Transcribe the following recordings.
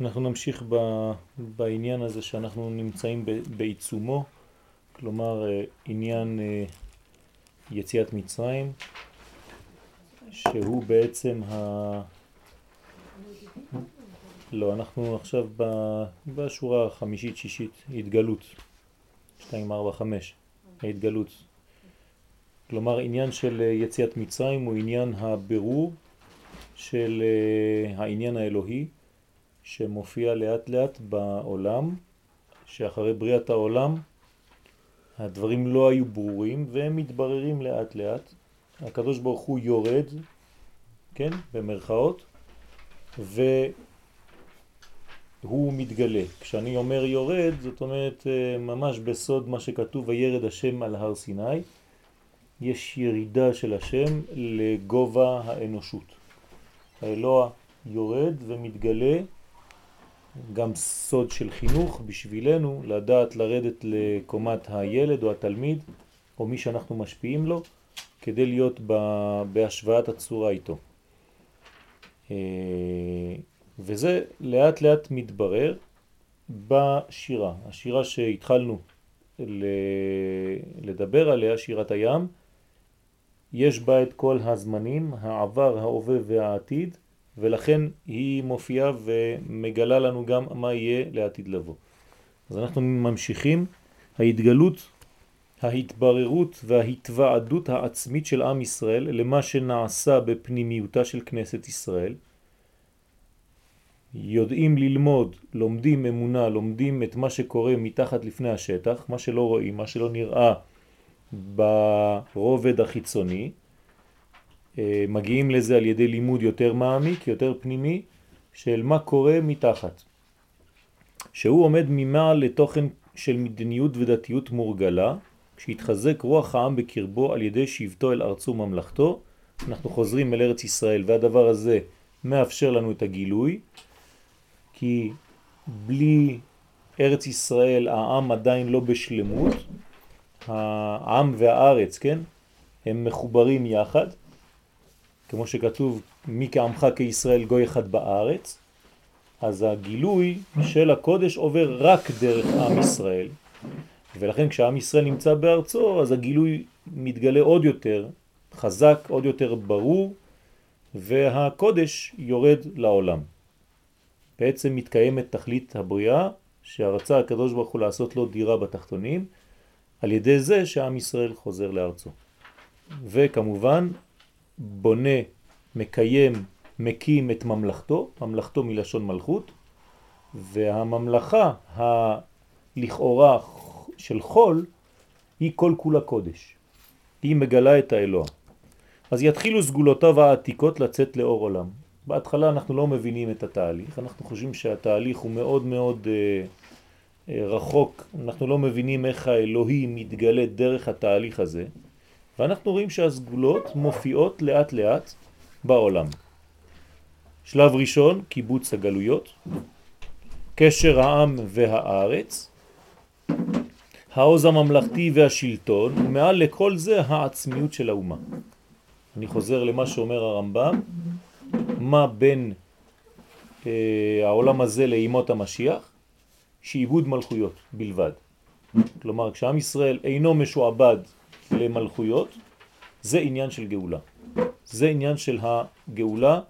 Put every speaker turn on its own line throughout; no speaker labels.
אנחנו נמשיך ב, בעניין הזה שאנחנו נמצאים בעיצומו, כלומר אה, עניין אה, יציאת מצרים, שהוא בעצם ה... לא, אנחנו עכשיו בשורה החמישית-שישית, התגלות, 2, 4, 5, ההתגלות. כלומר עניין של אה, יציאת מצרים הוא עניין הבירור של העניין האלוהי שמופיע לאט לאט בעולם, שאחרי בריאת העולם הדברים לא היו ברורים והם מתבררים לאט לאט. הקדוש ברוך הוא יורד, כן, במרכאות, והוא מתגלה. כשאני אומר יורד, זאת אומרת אה, ממש בסוד מה שכתוב, וירד השם על הר סיני, יש ירידה של השם לגובה האנושות. האלוה יורד ומתגלה גם סוד של חינוך בשבילנו, לדעת לרדת לקומת הילד או התלמיד, או מי שאנחנו משפיעים לו, כדי להיות בהשוואת הצורה איתו. אה, וזה לאט לאט מתברר בשירה. השירה שהתחלנו לדבר עליה, שירת הים, יש בה את כל הזמנים, העבר, ההווה והעתיד, ולכן היא מופיעה ומגלה לנו גם מה יהיה לעתיד לבוא. אז אנחנו ממשיכים, ההתגלות, ההתבררות וההתוועדות העצמית של עם ישראל למה שנעשה בפנימיותה של כנסת ישראל. יודעים ללמוד, לומדים אמונה, לומדים את מה שקורה מתחת לפני השטח, מה שלא רואים, מה שלא נראה ברובד החיצוני, מגיעים לזה על ידי לימוד יותר מעמיק, יותר פנימי, של מה קורה מתחת. שהוא עומד ממעל לתוכן של מדיניות ודתיות מורגלה, כשהתחזק רוח העם בקרבו על ידי שבטו אל ארצו ממלכתו, אנחנו חוזרים אל ארץ ישראל, והדבר הזה מאפשר לנו את הגילוי, כי בלי ארץ ישראל העם עדיין לא בשלמות, העם והארץ, כן? הם מחוברים יחד, כמו שכתוב מי כעמך כישראל גוי אחד בארץ, אז הגילוי של הקודש עובר רק דרך עם ישראל, ולכן כשעם ישראל נמצא בארצו, אז הגילוי מתגלה עוד יותר חזק, עוד יותר ברור, והקודש יורד לעולם. בעצם מתקיימת תכלית הבריאה, שהרצה הקדוש ברוך הוא לעשות לו דירה בתחתונים, על ידי זה שעם ישראל חוזר לארצו. וכמובן בונה, מקיים, מקים את ממלכתו, ממלכתו מלשון מלכות, והממלכה הלכאורה של חול היא כל כולה קודש. היא מגלה את האלוה. אז יתחילו סגולותיו העתיקות לצאת לאור עולם. בהתחלה אנחנו לא מבינים את התהליך, אנחנו חושבים שהתהליך הוא מאוד מאוד אה, אה, רחוק, אנחנו לא מבינים איך האלוהי מתגלה דרך התהליך הזה, ואנחנו רואים שהסגולות מופיעות לאט לאט בעולם. שלב ראשון, קיבוץ הגלויות, קשר העם והארץ, העוז הממלכתי והשלטון, ומעל לכל זה העצמיות של האומה. אני חוזר למה שאומר הרמב"ם, מה בין אה, העולם הזה לאימות המשיח? שעיבוד מלכויות בלבד. כלומר, כשעם ישראל אינו משועבד למלכויות, זה עניין של גאולה. זה עניין של הגאולה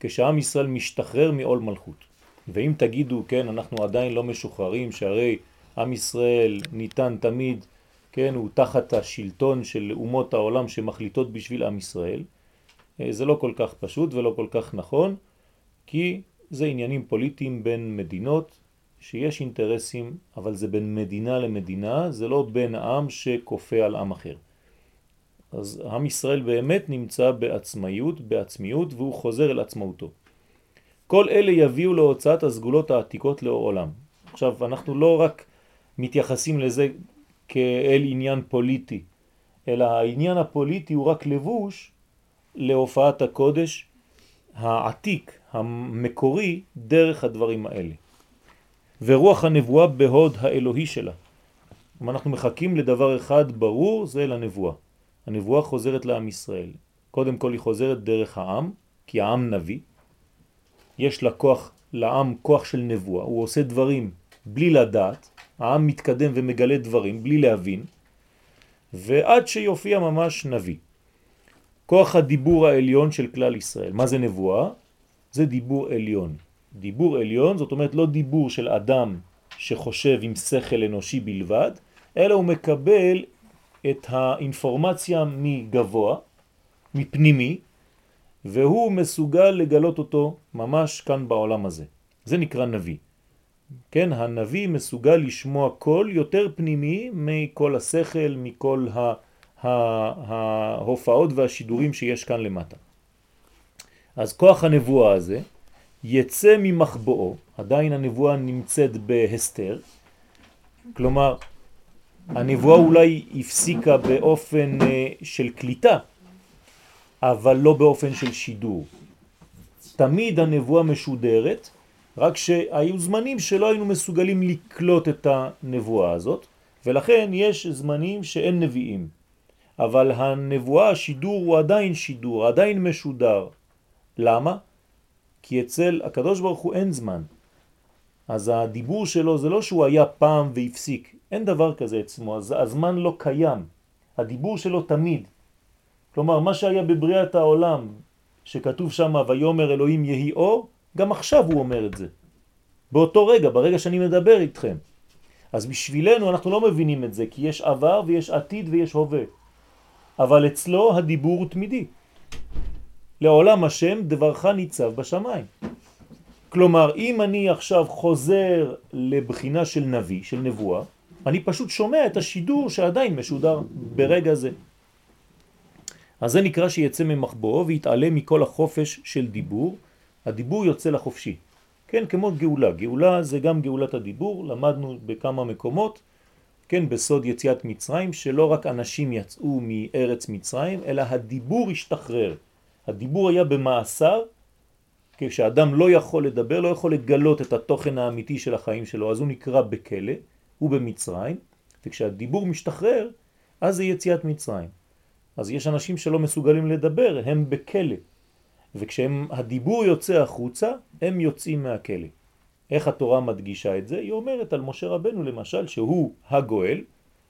כשעם ישראל משתחרר מעול מלכות. ואם תגידו, כן, אנחנו עדיין לא משוחררים, שהרי עם ישראל ניתן תמיד, כן, הוא תחת השלטון של אומות העולם שמחליטות בשביל עם ישראל, אה, זה לא כל כך פשוט ולא כל כך נכון, כי זה עניינים פוליטיים בין מדינות, שיש אינטרסים, אבל זה בין מדינה למדינה, זה לא בין עם שכופה על עם אחר. אז עם ישראל באמת נמצא בעצמיות, בעצמיות, והוא חוזר אל עצמאותו. כל אלה יביאו להוצאת הסגולות העתיקות לאור עולם. עכשיו, אנחנו לא רק מתייחסים לזה כאל עניין פוליטי, אלא העניין הפוליטי הוא רק לבוש להופעת הקודש העתיק, המקורי, דרך הדברים האלה. ורוח הנבואה בהוד האלוהי שלה. אם אנחנו מחכים לדבר אחד ברור, זה לנבואה. הנבואה חוזרת לעם ישראל. קודם כל היא חוזרת דרך העם, כי העם נביא. יש לה כוח לעם כוח של נבואה, הוא עושה דברים בלי לדעת, העם מתקדם ומגלה דברים בלי להבין, ועד שיופיע ממש נביא. כוח הדיבור העליון של כלל ישראל. מה זה נבואה? זה דיבור עליון. דיבור עליון זאת אומרת לא דיבור של אדם שחושב עם שכל אנושי בלבד, אלא הוא מקבל את האינפורמציה מגבוה, מפנימי, והוא מסוגל לגלות אותו ממש כאן בעולם הזה. זה נקרא נביא. כן, הנביא מסוגל לשמוע קול יותר פנימי מכל השכל, מכל ה... ההופעות והשידורים שיש כאן למטה. אז כוח הנבואה הזה יצא ממחבואו, עדיין הנבואה נמצאת בהסתר, כלומר הנבואה אולי הפסיקה באופן אה, של קליטה, אבל לא באופן של שידור. תמיד הנבואה משודרת, רק שהיו זמנים שלא היינו מסוגלים לקלוט את הנבואה הזאת, ולכן יש זמנים שאין נביאים. אבל הנבואה, השידור הוא עדיין שידור, עדיין משודר. למה? כי אצל הקדוש ברוך הוא אין זמן. אז הדיבור שלו זה לא שהוא היה פעם והפסיק, אין דבר כזה אצמו, אז הזמן לא קיים, הדיבור שלו תמיד. כלומר, מה שהיה בבריאת העולם, שכתוב שם ויומר אלוהים יהי אור, גם עכשיו הוא אומר את זה. באותו רגע, ברגע שאני מדבר איתכם. אז בשבילנו אנחנו לא מבינים את זה, כי יש עבר ויש עתיד ויש הווה. אבל אצלו הדיבור הוא תמידי. לעולם השם דברך ניצב בשמיים. כלומר, אם אני עכשיו חוזר לבחינה של נביא, של נבואה, אני פשוט שומע את השידור שעדיין משודר ברגע זה. אז זה נקרא שיצא ממחבואו ויתעלה מכל החופש של דיבור, הדיבור יוצא לחופשי. כן, כמו גאולה. גאולה זה גם גאולת הדיבור, למדנו בכמה מקומות, כן, בסוד יציאת מצרים, שלא רק אנשים יצאו מארץ מצרים, אלא הדיבור השתחרר. הדיבור היה במאסר, כשאדם לא יכול לדבר, לא יכול לגלות את התוכן האמיתי של החיים שלו, אז הוא נקרא בכלא, הוא במצרים, וכשהדיבור משתחרר, אז זה יציאת מצרים. אז יש אנשים שלא מסוגלים לדבר, הם בכלא, וכשהדיבור יוצא החוצה, הם יוצאים מהכלא. איך התורה מדגישה את זה? היא אומרת על משה רבנו למשל שהוא הגואל,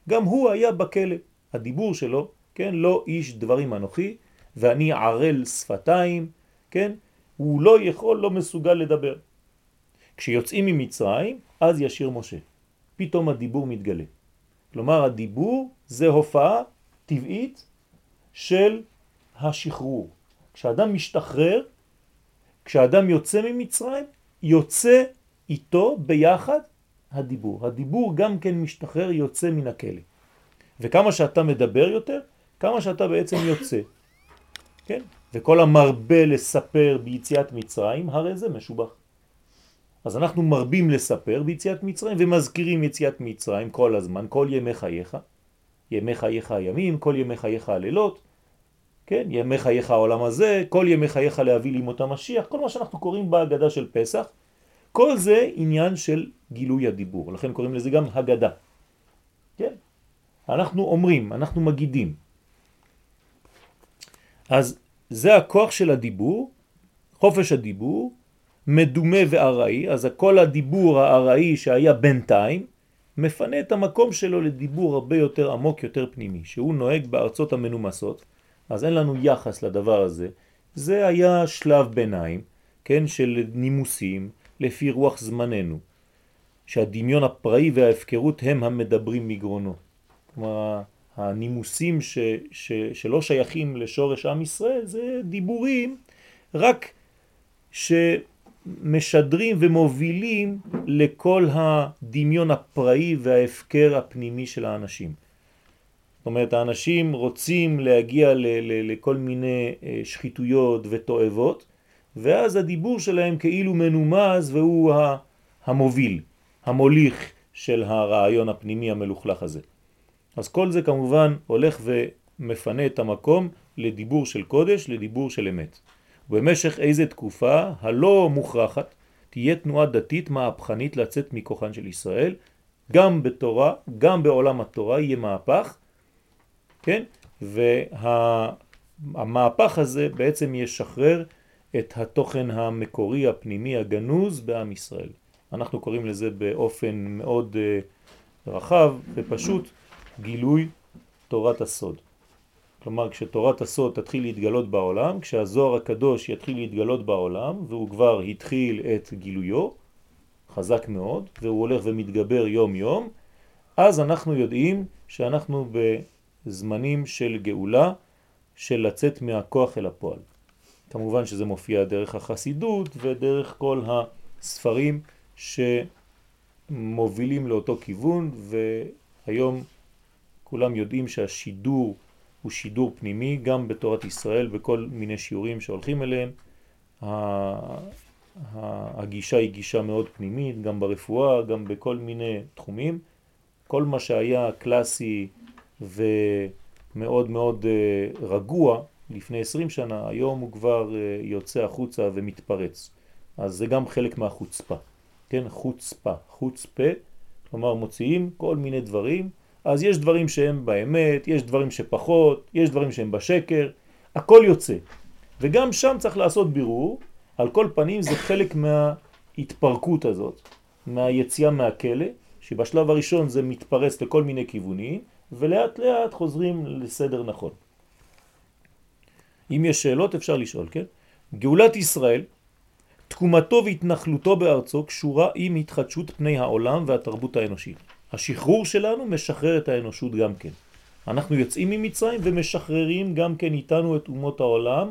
גם הוא היה בכלא. הדיבור שלו, כן, לא איש דברים אנוכי, ואני ערל שפתיים, כן, הוא לא יכול, לא מסוגל לדבר. כשיוצאים ממצרים, אז ישיר משה. פתאום הדיבור מתגלה. כלומר, הדיבור זה הופעה טבעית של השחרור. כשאדם משתחרר, כשאדם יוצא ממצרים, יוצא איתו ביחד הדיבור. הדיבור גם כן משתחרר, יוצא מן הכלא. וכמה שאתה מדבר יותר, כמה שאתה בעצם יוצא. כן? וכל המרבה לספר ביציאת מצרים, הרי זה משובח. אז אנחנו מרבים לספר ביציאת מצרים ומזכירים יציאת מצרים כל הזמן, כל ימי חייך, ימי חייך הימים, כל ימי חייך הלילות, כן, ימי חייך העולם הזה, כל ימי חייך להביא לימות המשיח, כל מה שאנחנו קוראים בהגדה של פסח, כל זה עניין של גילוי הדיבור, לכן קוראים לזה גם הגדה. כן? אנחנו אומרים, אנחנו מגידים. אז זה הכוח של הדיבור, חופש הדיבור, מדומה וארעי, אז כל הדיבור הארעי שהיה בינתיים, מפנה את המקום שלו לדיבור הרבה יותר עמוק, יותר פנימי, שהוא נוהג בארצות המנומסות, אז אין לנו יחס לדבר הזה. זה היה שלב ביניים, כן, של נימוסים, לפי רוח זמננו, שהדמיון הפראי וההפקרות הם המדברים מגרונו. כלומר, הנימוסים ש, ש, שלא שייכים לשורש עם ישראל זה דיבורים רק שמשדרים ומובילים לכל הדמיון הפראי וההפקר הפנימי של האנשים. זאת אומרת, האנשים רוצים להגיע לכל מיני אה, שחיתויות ותואבות, ואז הדיבור שלהם כאילו מנומז והוא המוביל, המוליך של הרעיון הפנימי המלוכלך הזה. אז כל זה כמובן הולך ומפנה את המקום לדיבור של קודש, לדיבור של אמת. במשך איזה תקופה הלא מוכרחת תהיה תנועה דתית מהפכנית לצאת מכוחן של ישראל, גם בתורה, גם בעולם התורה יהיה מהפך, כן? והמהפך הזה בעצם ישחרר את התוכן המקורי הפנימי הגנוז בעם ישראל. אנחנו קוראים לזה באופן מאוד uh, רחב ופשוט גילוי תורת הסוד. כלומר, כשתורת הסוד תתחיל להתגלות בעולם, כשהזוהר הקדוש יתחיל להתגלות בעולם, והוא כבר התחיל את גילויו, חזק מאוד, והוא הולך ומתגבר יום יום, אז אנחנו יודעים שאנחנו בזמנים של גאולה, של לצאת מהכוח אל הפועל. כמובן שזה מופיע דרך החסידות ודרך כל הספרים שמובילים לאותו כיוון, והיום כולם יודעים שהשידור הוא שידור פנימי, גם בתורת ישראל, בכל מיני שיעורים שהולכים אליהם. הגישה היא גישה מאוד פנימית, גם ברפואה, גם בכל מיני תחומים. כל מה שהיה קלאסי ומאוד מאוד אה, רגוע לפני 20 שנה, היום הוא כבר אה, יוצא החוצה ומתפרץ. אז זה גם חלק מהחוצפה, כן? חוצפה, חוצפה, כלומר מוציאים כל מיני דברים, אז יש דברים שהם באמת, יש דברים שפחות, יש דברים שהם בשקר, הכל יוצא. וגם שם צריך לעשות בירור, על כל פנים זה חלק מההתפרקות הזאת, מהיציאה מהכלא, שבשלב הראשון זה מתפרס לכל מיני כיוונים, ולאט לאט חוזרים לסדר נכון. אם יש שאלות אפשר לשאול, כן? גאולת ישראל, תקומתו והתנחלותו בארצו קשורה עם התחדשות פני העולם והתרבות האנושית. השחרור שלנו משחרר את האנושות גם כן. אנחנו יוצאים ממצרים ומשחררים גם כן איתנו את אומות העולם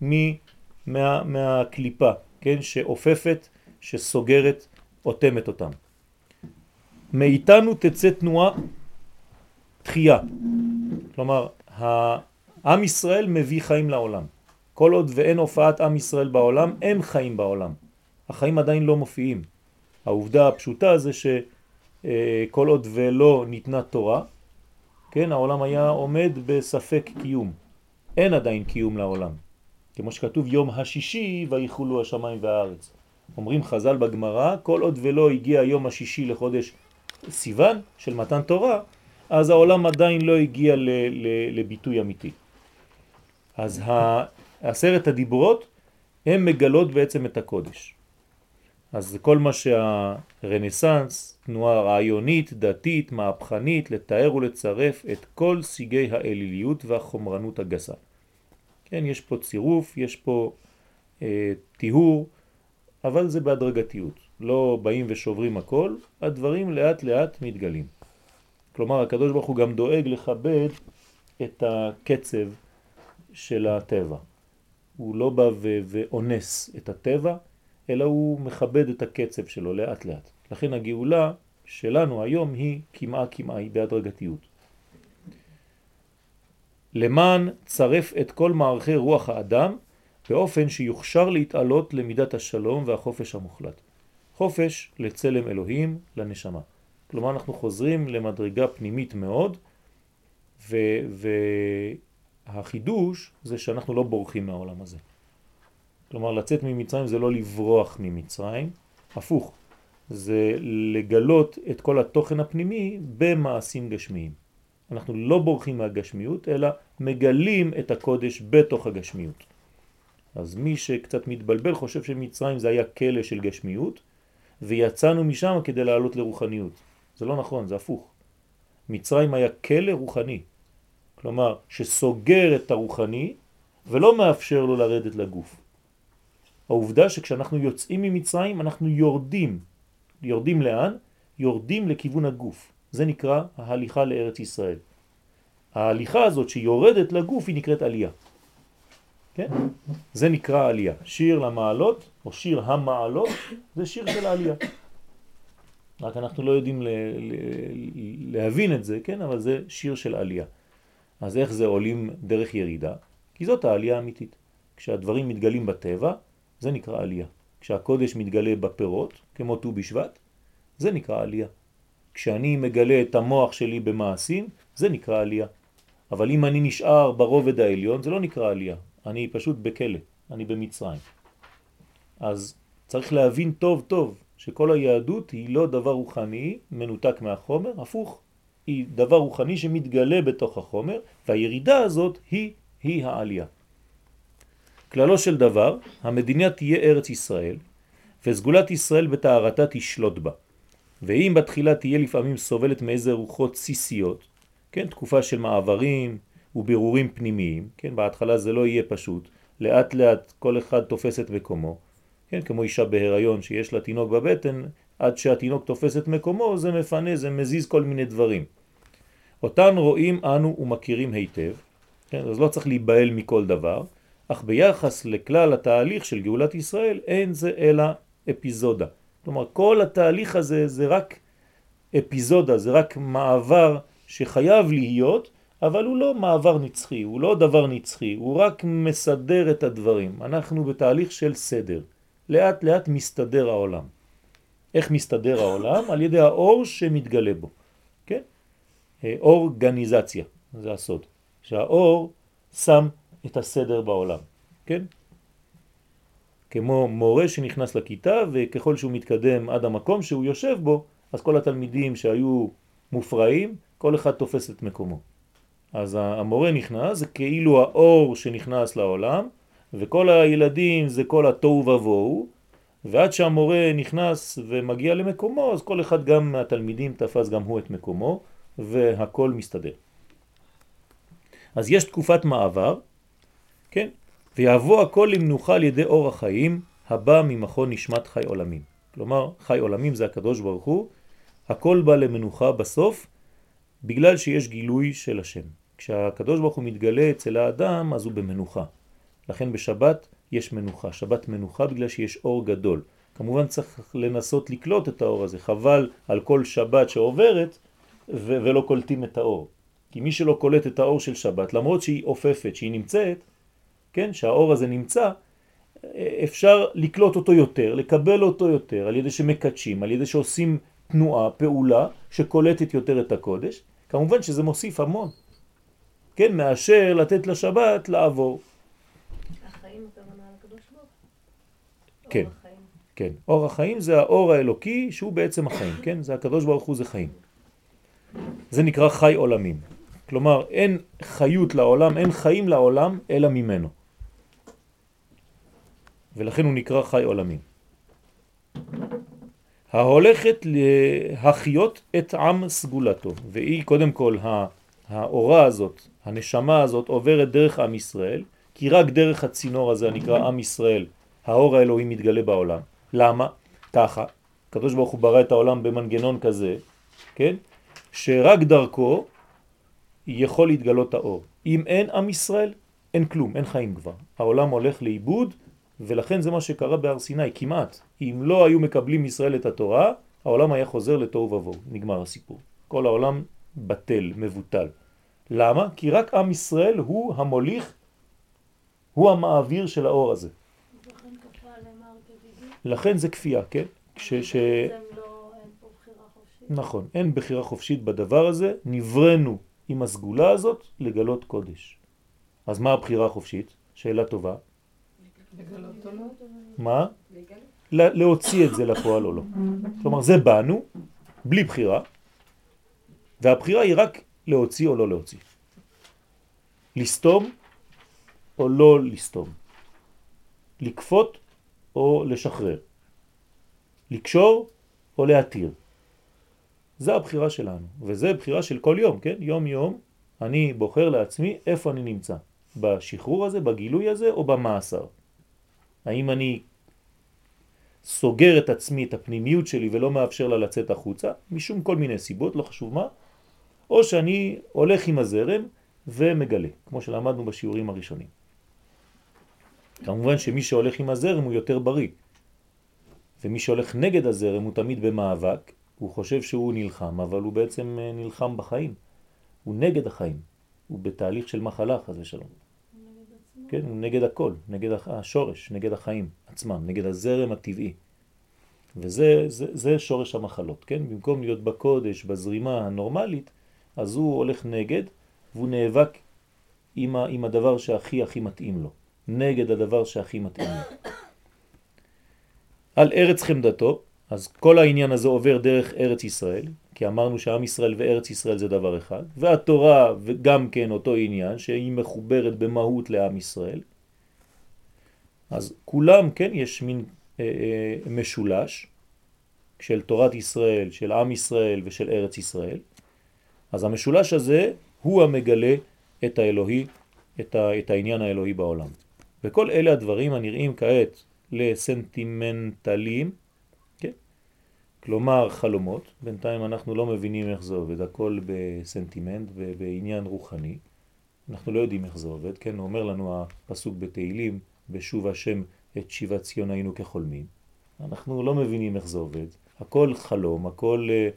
מה, מהקליפה, כן, שאופפת, שסוגרת, עותמת אותם. מאיתנו תצא תנועה תחייה. כלומר, עם ישראל מביא חיים לעולם. כל עוד ואין הופעת עם ישראל בעולם, אין חיים בעולם. החיים עדיין לא מופיעים. העובדה הפשוטה זה שכל עוד ולא ניתנה תורה, כן, העולם היה עומד בספק קיום. אין עדיין קיום לעולם. כמו שכתוב יום השישי ויחולו השמיים והארץ. אומרים חז"ל בגמרא, כל עוד ולא הגיע יום השישי לחודש סיוון של מתן תורה, אז העולם עדיין לא הגיע לביטוי אמיתי. אז עשרת הדיברות הם מגלות בעצם את הקודש. אז כל מה שהרנסנס, תנועה רעיונית, דתית, מהפכנית, לתאר ולצרף את כל סיגי האליליות והחומרנות הגסה. כן, יש פה צירוף, יש פה אה, טיהור, אבל זה בהדרגתיות. לא באים ושוברים הכל, הדברים לאט לאט מתגלים. כלומר, הקדוש ברוך הוא גם דואג לכבד את הקצב של הטבע. הוא לא בא ואונס את הטבע, אלא הוא מכבד את הקצב שלו לאט לאט. לכן הגאולה שלנו היום היא כמעה כמעה, היא בהדרגתיות. למען צרף את כל מערכי רוח האדם באופן שיוכשר להתעלות למידת השלום והחופש המוחלט. חופש לצלם אלוהים, לנשמה. כלומר אנחנו חוזרים למדרגה פנימית מאוד, והחידוש זה שאנחנו לא בורחים מהעולם הזה. כלומר לצאת ממצרים זה לא לברוח ממצרים, הפוך, זה לגלות את כל התוכן הפנימי במעשים גשמיים. אנחנו לא בורחים מהגשמיות, אלא מגלים את הקודש בתוך הגשמיות. אז מי שקצת מתבלבל חושב שמצרים זה היה כלא של גשמיות, ויצאנו משם כדי לעלות לרוחניות. זה לא נכון, זה הפוך. מצרים היה כלא רוחני, כלומר שסוגר את הרוחני ולא מאפשר לו לרדת לגוף. העובדה שכשאנחנו יוצאים ממצרים אנחנו יורדים. יורדים לאן? יורדים לכיוון הגוף. זה נקרא ההליכה לארץ ישראל. ההליכה הזאת שיורדת לגוף היא נקראת עלייה. כן? זה נקרא עלייה. שיר למעלות, או שיר המעלות, זה שיר של העלייה. רק אנחנו לא יודעים להבין את זה, כן? אבל זה שיר של עלייה. אז איך זה עולים דרך ירידה? כי זאת העלייה האמיתית. כשהדברים מתגלים בטבע, זה נקרא עלייה. כשהקודש מתגלה בפירות, כמו ט"ו בשבט, זה נקרא עלייה. כשאני מגלה את המוח שלי במעשים, זה נקרא עלייה. אבל אם אני נשאר ברובד העליון, זה לא נקרא עלייה. אני פשוט בכלא, אני במצרים. אז צריך להבין טוב טוב שכל היהדות היא לא דבר רוחני מנותק מהחומר, הפוך, היא דבר רוחני שמתגלה בתוך החומר, והירידה הזאת היא, היא העלייה. כללו של דבר, המדינה תהיה ארץ ישראל, וסגולת ישראל בתארתה תשלוט בה. ואם בתחילה תהיה לפעמים סובלת מאיזה רוחות סיסיות, כן, תקופה של מעברים ובירורים פנימיים, כן, בהתחלה זה לא יהיה פשוט, לאט לאט כל אחד תופס את מקומו, כן, כמו אישה בהיריון שיש לה תינוק בבטן, עד שהתינוק תופס את מקומו זה מפנה, זה מזיז כל מיני דברים. אותן רואים אנו ומכירים היטב, כן, אז לא צריך להיבהל מכל דבר, אך ביחס לכלל התהליך של גאולת ישראל אין זה אלא אפיזודה. כלומר כל התהליך הזה זה רק אפיזודה, זה רק מעבר שחייב להיות, אבל הוא לא מעבר נצחי, הוא לא דבר נצחי, הוא רק מסדר את הדברים. אנחנו בתהליך של סדר. לאט לאט מסתדר העולם. איך מסתדר העולם? על ידי האור שמתגלה בו. כן? אורגניזציה, זה הסוד. שהאור שם את הסדר בעולם. כן? כמו מורה שנכנס לכיתה וככל שהוא מתקדם עד המקום שהוא יושב בו, אז כל התלמידים שהיו מופרעים, כל אחד תופס את מקומו. אז המורה נכנס, זה כאילו האור שנכנס לעולם, וכל הילדים זה כל התוהו ובוהו, ועד שהמורה נכנס ומגיע למקומו, אז כל אחד גם מהתלמידים תפס גם הוא את מקומו, והכל מסתדר. אז יש תקופת מעבר, כן? ויבוא הכל למנוחה על ידי אור החיים הבא ממכון נשמת חי עולמים. כלומר, חי עולמים זה הקדוש ברוך הוא, הכל בא למנוחה בסוף, בגלל שיש גילוי של השם. כשהקדוש ברוך הוא מתגלה אצל האדם, אז הוא במנוחה. לכן בשבת יש מנוחה, שבת מנוחה בגלל שיש אור גדול. כמובן צריך לנסות לקלוט את האור הזה, חבל על כל שבת שעוברת ולא קולטים את האור. כי מי שלא קולט את האור של שבת, למרות שהיא אופפת, שהיא נמצאת, כן, שהאור הזה נמצא, אפשר לקלוט אותו יותר, לקבל אותו יותר, על ידי שמקדשים, על ידי שעושים תנועה, פעולה, שקולטת יותר את הקודש. כמובן שזה מוסיף המון, כן, מאשר לתת לשבת לעבור.
החיים הכוונה לקדוש ברוך
כן, כן. אור החיים זה האור האלוקי שהוא בעצם החיים, כן? זה הקדוש ברוך הוא זה חיים. זה נקרא חי עולמים. כלומר, אין חיות לעולם, אין חיים לעולם, אלא ממנו. ולכן הוא נקרא חי עולמים. ההולכת להחיות את עם סגולתו, והיא קודם כל האורה הזאת, הנשמה הזאת עוברת דרך עם ישראל, כי רק דרך הצינור הזה הנקרא עם ישראל, האור האלוהי מתגלה בעולם. למה? ככה, הקדוש ברוך הוא ברא את העולם במנגנון כזה, כן? שרק דרכו יכול להתגלות האור. אם אין עם ישראל, אין כלום, אין חיים כבר. העולם הולך לאיבוד, ולכן זה מה שקרה בהר סיני, כמעט. אם לא היו מקבלים ישראל את התורה, העולם היה חוזר לתוהו ובוהו, נגמר הסיפור. כל העולם בטל, מבוטל. למה? כי רק עם ישראל הוא המוליך, הוא המעביר של האור הזה. לכן זה כפייה, כן? כש... ש...
לא.
נכון, אין בחירה חופשית בדבר הזה, נברנו עם הסגולה הזאת לגלות קודש. אז מה הבחירה החופשית? שאלה טובה. מה? להוציא את זה לפועל או לא. כלומר זה בנו, בלי בחירה, והבחירה היא רק להוציא או לא להוציא. לסתום או לא לסתום. לקפות או לשחרר. לקשור או להתיר. זה הבחירה שלנו, וזה בחירה של כל יום, כן? יום יום אני בוחר לעצמי איפה אני נמצא, בשחרור הזה, בגילוי הזה או במאסר. האם אני סוגר את עצמי, את הפנימיות שלי ולא מאפשר לה לצאת החוצה, משום כל מיני סיבות, לא חשוב מה, או שאני הולך עם הזרם ומגלה, כמו שלמדנו בשיעורים הראשונים. כמובן שמי שהולך עם הזרם הוא יותר בריא, ומי שהולך נגד הזרם הוא תמיד במאבק, הוא חושב שהוא נלחם, אבל הוא בעצם אה, נלחם בחיים. הוא נגד החיים, הוא בתהליך של מחלה, חז ושלום. כן, הוא נגד הכל, נגד השורש, נגד החיים עצמם, נגד הזרם הטבעי. וזה זה, זה שורש המחלות, כן? במקום להיות בקודש, בזרימה הנורמלית, אז הוא הולך נגד, והוא נאבק עם, ה, עם הדבר שהכי הכי מתאים לו, נגד הדבר שהכי מתאים לו. על ארץ חמדתו, אז כל העניין הזה עובר דרך ארץ ישראל, כי אמרנו שעם ישראל וארץ ישראל זה דבר אחד, והתורה גם כן אותו עניין שהיא מחוברת במהות לעם ישראל, אז כולם, כן, יש מין אה, אה, משולש של תורת ישראל, של עם ישראל ושל ארץ ישראל. אז המשולש הזה הוא המגלה את האלוהי, את, ה, את העניין האלוהי בעולם. וכל אלה הדברים הנראים כעת לסנטימנטליים, כן? כלומר חלומות, בינתיים אנחנו לא מבינים איך זה עובד, הכל בסנטימנט ובעניין רוחני, אנחנו לא יודעים איך זה עובד, כן? הוא אומר לנו הפסוק בתהילים, בשוב השם את שיבת ציון היינו כחולמים. אנחנו לא מבינים איך זה עובד, הכל חלום, הכל, אה,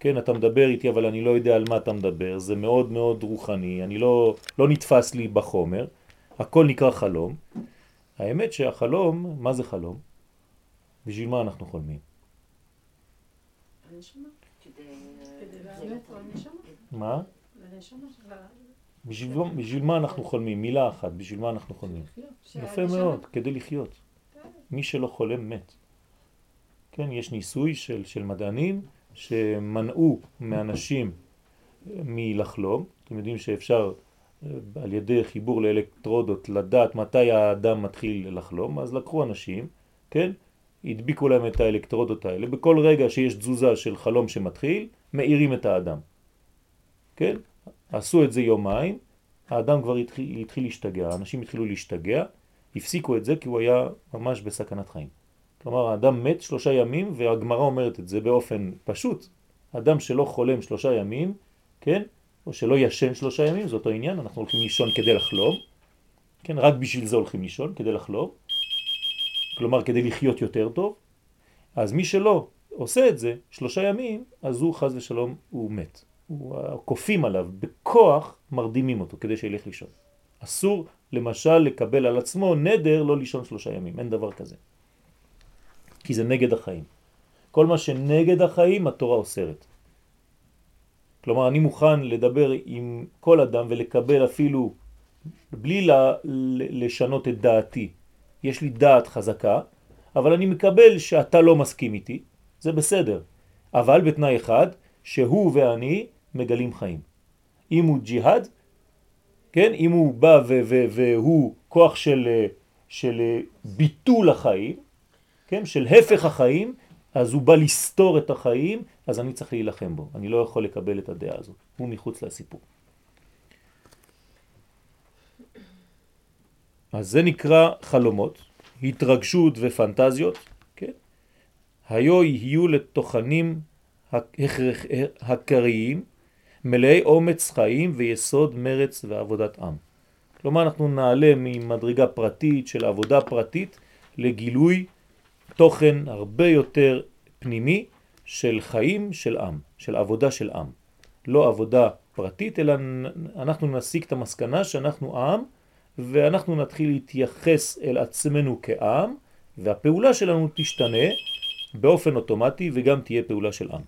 כן, אתה מדבר איתי אבל אני לא יודע על מה אתה מדבר, זה מאוד מאוד רוחני, אני לא, לא נתפס לי בחומר, הכל נקרא חלום. האמת שהחלום, מה זה חלום? בשביל מה אנחנו חולמים? מה? בשביל, בשביל מה אנחנו חולמים? מילה אחת, בשביל מה אנחנו חולמים? יפה מאוד, כדי לחיות. מי שלא חולם מת. כן, יש ניסוי של, של מדענים שמנעו מאנשים מלחלום. אתם יודעים שאפשר על ידי חיבור לאלקטרודות לדעת מתי האדם מתחיל לחלום, אז לקחו אנשים, כן, הדביקו להם את האלקטרודות האלה, בכל רגע שיש תזוזה של חלום שמתחיל, מאירים את האדם, כן? עשו את זה יומיים, האדם כבר התחיל, התחיל להשתגע, האנשים התחילו להשתגע, הפסיקו את זה כי הוא היה ממש בסכנת חיים. כלומר, האדם מת שלושה ימים, והגמרא אומרת את זה באופן פשוט. אדם שלא חולם שלושה ימים, כן? או שלא ישן שלושה ימים, זה אותו עניין, אנחנו הולכים לישון כדי לחלום, כן, רק בשביל זה הולכים לישון, כדי לחלום, כלומר כדי לחיות יותר טוב, אז מי שלא עושה את זה שלושה ימים, אז הוא חז ושלום, הוא מת. כופים עליו, בכוח מרדימים אותו כדי שילך לישון. אסור למשל לקבל על עצמו נדר לא לישון שלושה ימים, אין דבר כזה. כי זה נגד החיים. כל מה שנגד החיים התורה אוסרת. כלומר, אני מוכן לדבר עם כל אדם ולקבל אפילו, בלי לשנות את דעתי. יש לי דעת חזקה, אבל אני מקבל שאתה לא מסכים איתי, זה בסדר. אבל בתנאי אחד, שהוא ואני מגלים חיים. אם הוא ג'יהד, כן, אם הוא בא והוא כוח של, של ביטול החיים, כן, של הפך החיים, אז הוא בא לסתור את החיים, אז אני צריך להילחם בו. אני לא יכול לקבל את הדעה הזאת. הוא מחוץ לסיפור. אז זה נקרא חלומות, התרגשות ופנטזיות, כן? היו יהיו לתוכנים הקריים, מלאי אומץ חיים ויסוד מרץ ועבודת עם. כלומר אנחנו נעלה ממדרגה פרטית של עבודה פרטית לגילוי תוכן הרבה יותר פנימי של חיים של עם, של עבודה של עם. לא עבודה פרטית, אלא אנחנו נסיק את המסקנה שאנחנו עם, ואנחנו נתחיל להתייחס אל עצמנו כעם, והפעולה שלנו תשתנה באופן אוטומטי וגם תהיה פעולה של עם.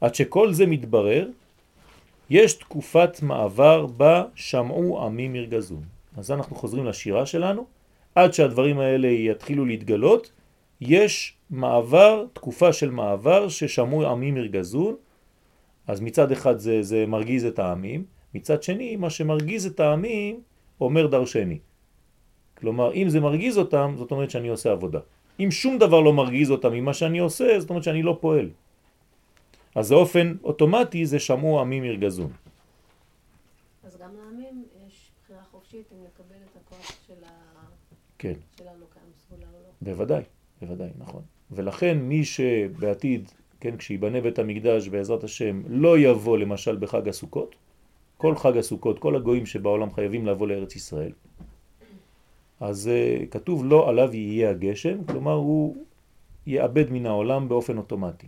עד שכל זה מתברר, יש תקופת מעבר בה שמעו עמים ירגזון. אז אנחנו חוזרים לשירה שלנו, עד שהדברים האלה יתחילו להתגלות, יש מעבר, תקופה של מעבר ששמעו עמים ירגזון, אז מצד אחד זה, זה מרגיז את העמים, מצד שני מה שמרגיז את העמים אומר דרשני. כלומר אם זה מרגיז אותם זאת אומרת שאני עושה עבודה. אם שום דבר לא מרגיז אותם ממה שאני עושה זאת אומרת שאני לא פועל. אז זה אופן אוטומטי זה שמעו עמים ירגזון.
אז גם לעמים יש בחירה חופשית אם לקבל את הכוח של ה...
כן.
שלנו סגולה או לא.
בוודאי. בוודאי, נכון. ולכן מי שבעתיד, כן, כשיבנה בית המקדש בעזרת השם, לא יבוא למשל בחג הסוכות, כל חג הסוכות, כל הגויים שבעולם חייבים לבוא לארץ ישראל, אז uh, כתוב לא עליו יהיה הגשם, כלומר הוא יאבד מן העולם באופן אוטומטי.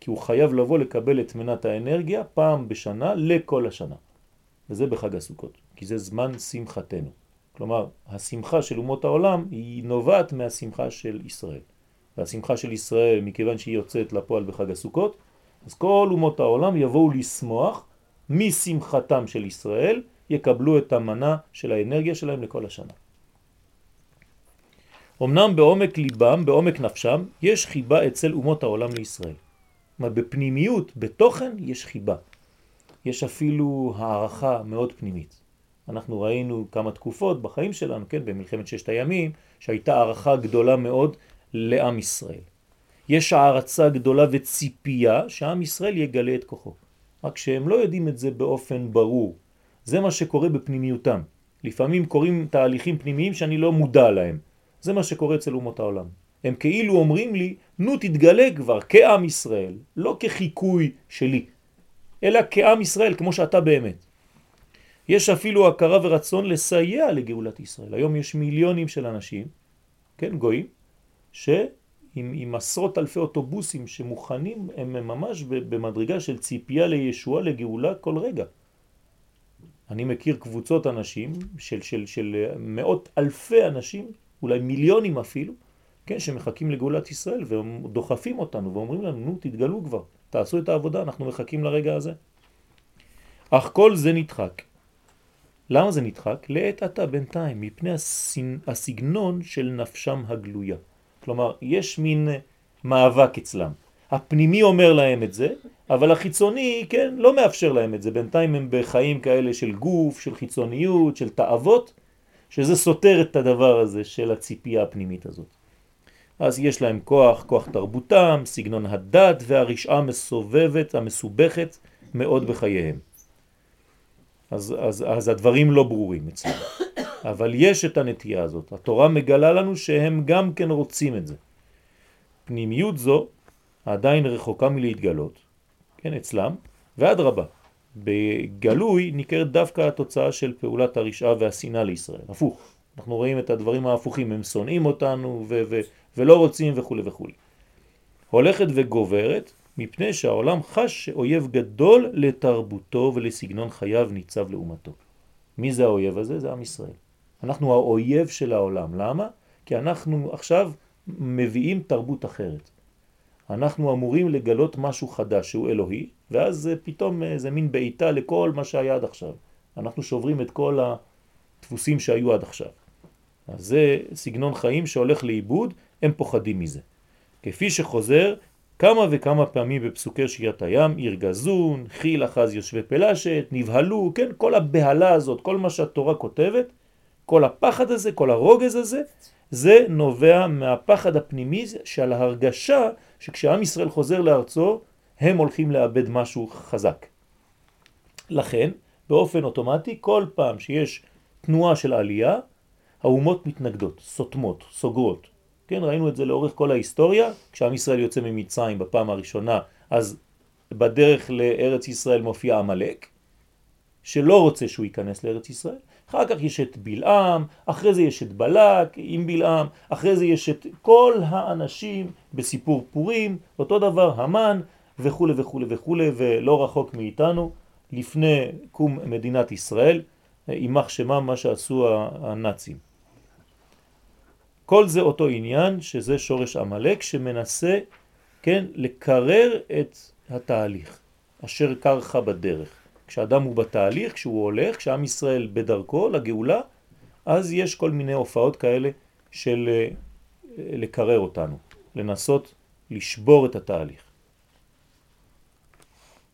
כי הוא חייב לבוא לקבל את מנת האנרגיה פעם בשנה לכל השנה. וזה בחג הסוכות, כי זה זמן שמחתנו. כלומר, השמחה של אומות העולם היא נובעת מהשמחה של ישראל. והשמחה של ישראל, מכיוון שהיא יוצאת לפועל בחג הסוכות, אז כל אומות העולם יבואו לשמוח משמחתם של ישראל, יקבלו את המנה של האנרגיה שלהם לכל השנה. אמנם בעומק ליבם, בעומק נפשם, יש חיבה אצל אומות העולם לישראל. כלומר, בפנימיות, בתוכן, יש חיבה. יש אפילו הערכה מאוד פנימית. אנחנו ראינו כמה תקופות בחיים שלנו, כן, במלחמת ששת הימים, שהייתה הערכה גדולה מאוד לעם ישראל. יש הערצה גדולה וציפייה שעם ישראל יגלה את כוחו. רק שהם לא יודעים את זה באופן ברור. זה מה שקורה בפנימיותם. לפעמים קורים תהליכים פנימיים שאני לא מודע להם. זה מה שקורה אצל אומות העולם. הם כאילו אומרים לי, נו תתגלה כבר כעם ישראל, לא כחיקוי שלי, אלא כעם ישראל, כמו שאתה באמת. יש אפילו הכרה ורצון לסייע לגאולת ישראל. היום יש מיליונים של אנשים, כן, גויים, שעם עם עשרות אלפי אוטובוסים שמוכנים, הם ממש במדרגה של ציפייה לישוע, לגאולה כל רגע. אני מכיר קבוצות אנשים של, של, של מאות אלפי אנשים, אולי מיליונים אפילו, כן, שמחכים לגאולת ישראל ודוחפים אותנו ואומרים לנו, נו, תתגלו כבר, תעשו את העבודה, אנחנו מחכים לרגע הזה. אך כל זה נדחק. למה זה נדחק? לעת עתה בינתיים, מפני הסגנון של נפשם הגלויה. כלומר, יש מין מאבק אצלם. הפנימי אומר להם את זה, אבל החיצוני, כן, לא מאפשר להם את זה. בינתיים הם בחיים כאלה של גוף, של חיצוניות, של תאוות, שזה סותר את הדבר הזה של הציפייה הפנימית הזאת. אז יש להם כוח, כוח תרבותם, סגנון הדת והרשעה מסובבת, המסובכת מאוד בחייהם. אז, אז, אז הדברים לא ברורים אצלנו. אבל יש את הנטייה הזאת. התורה מגלה לנו שהם גם כן רוצים את זה. פנימיות זו עדיין רחוקה מלהתגלות, כן, אצלם, ועד רבה. בגלוי ניכרת דווקא התוצאה של פעולת הרשעה והשנאה לישראל. הפוך. אנחנו רואים את הדברים ההפוכים, הם שונאים אותנו ו- ו- ולא רוצים וכו' וכו'. הולכת וגוברת מפני שהעולם חש שאויב גדול לתרבותו ולסגנון חייו ניצב לאומתו. מי זה האויב הזה? זה עם ישראל. אנחנו האויב של העולם. למה? כי אנחנו עכשיו מביאים תרבות אחרת. אנחנו אמורים לגלות משהו חדש שהוא אלוהי, ואז פתאום זה מין בעיטה לכל מה שהיה עד עכשיו. אנחנו שוברים את כל הדפוסים שהיו עד עכשיו. אז זה סגנון חיים שהולך לאיבוד, הם פוחדים מזה. כפי שחוזר כמה וכמה פעמים בפסוקי שירת הים, ירגזון, חיל אחז יושבי פלשת, נבהלו, כן, כל הבהלה הזאת, כל מה שהתורה כותבת, כל הפחד הזה, כל הרוגז הזה, זה נובע מהפחד הפנימי של ההרגשה שכשעם ישראל חוזר לארצו, הם הולכים לאבד משהו חזק. לכן, באופן אוטומטי, כל פעם שיש תנועה של עלייה, האומות מתנגדות, סותמות, סוגרות. כן, ראינו את זה לאורך כל ההיסטוריה, כשעם ישראל יוצא ממצרים בפעם הראשונה, אז בדרך לארץ ישראל מופיע המלאק, שלא רוצה שהוא ייכנס לארץ ישראל. אחר כך יש את בלעם, אחרי זה יש את בלק עם בלעם, אחרי זה יש את כל האנשים בסיפור פורים, אותו דבר המן וכו' וכו' וכו', ולא רחוק מאיתנו, לפני קום מדינת ישראל, יימח שמם מה שעשו הנאצים. כל זה אותו עניין שזה שורש עמלק שמנסה, כן, לקרר את התהליך, אשר קרחה בדרך. כשאדם הוא בתהליך, כשהוא הולך, כשעם ישראל בדרכו לגאולה, אז יש כל מיני הופעות כאלה של אה, לקרר אותנו, לנסות לשבור את התהליך.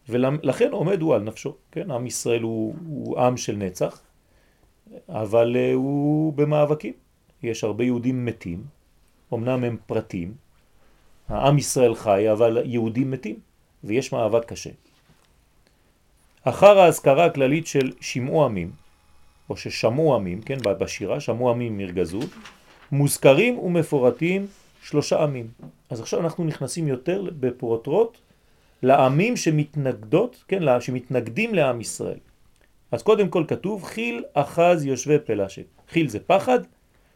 ולכן עומד הוא על נפשו, כן? עם ישראל הוא, הוא עם של נצח, אבל אה, הוא במאבקים. יש הרבה יהודים מתים, אמנם הם פרטים, העם ישראל חי, אבל יהודים מתים, ויש מאבק קשה. אחר ההזכרה הכללית של שמעו עמים, או ששמעו עמים, כן, בשירה, שמעו עמים מרגזו, מוזכרים ומפורטים שלושה עמים. אז עכשיו אנחנו נכנסים יותר בפרוטרוט לעמים שמתנגדות, כן, שמתנגדים לעם ישראל. אז קודם כל כתוב חיל אחז יושבי פלשת. חיל זה פחד,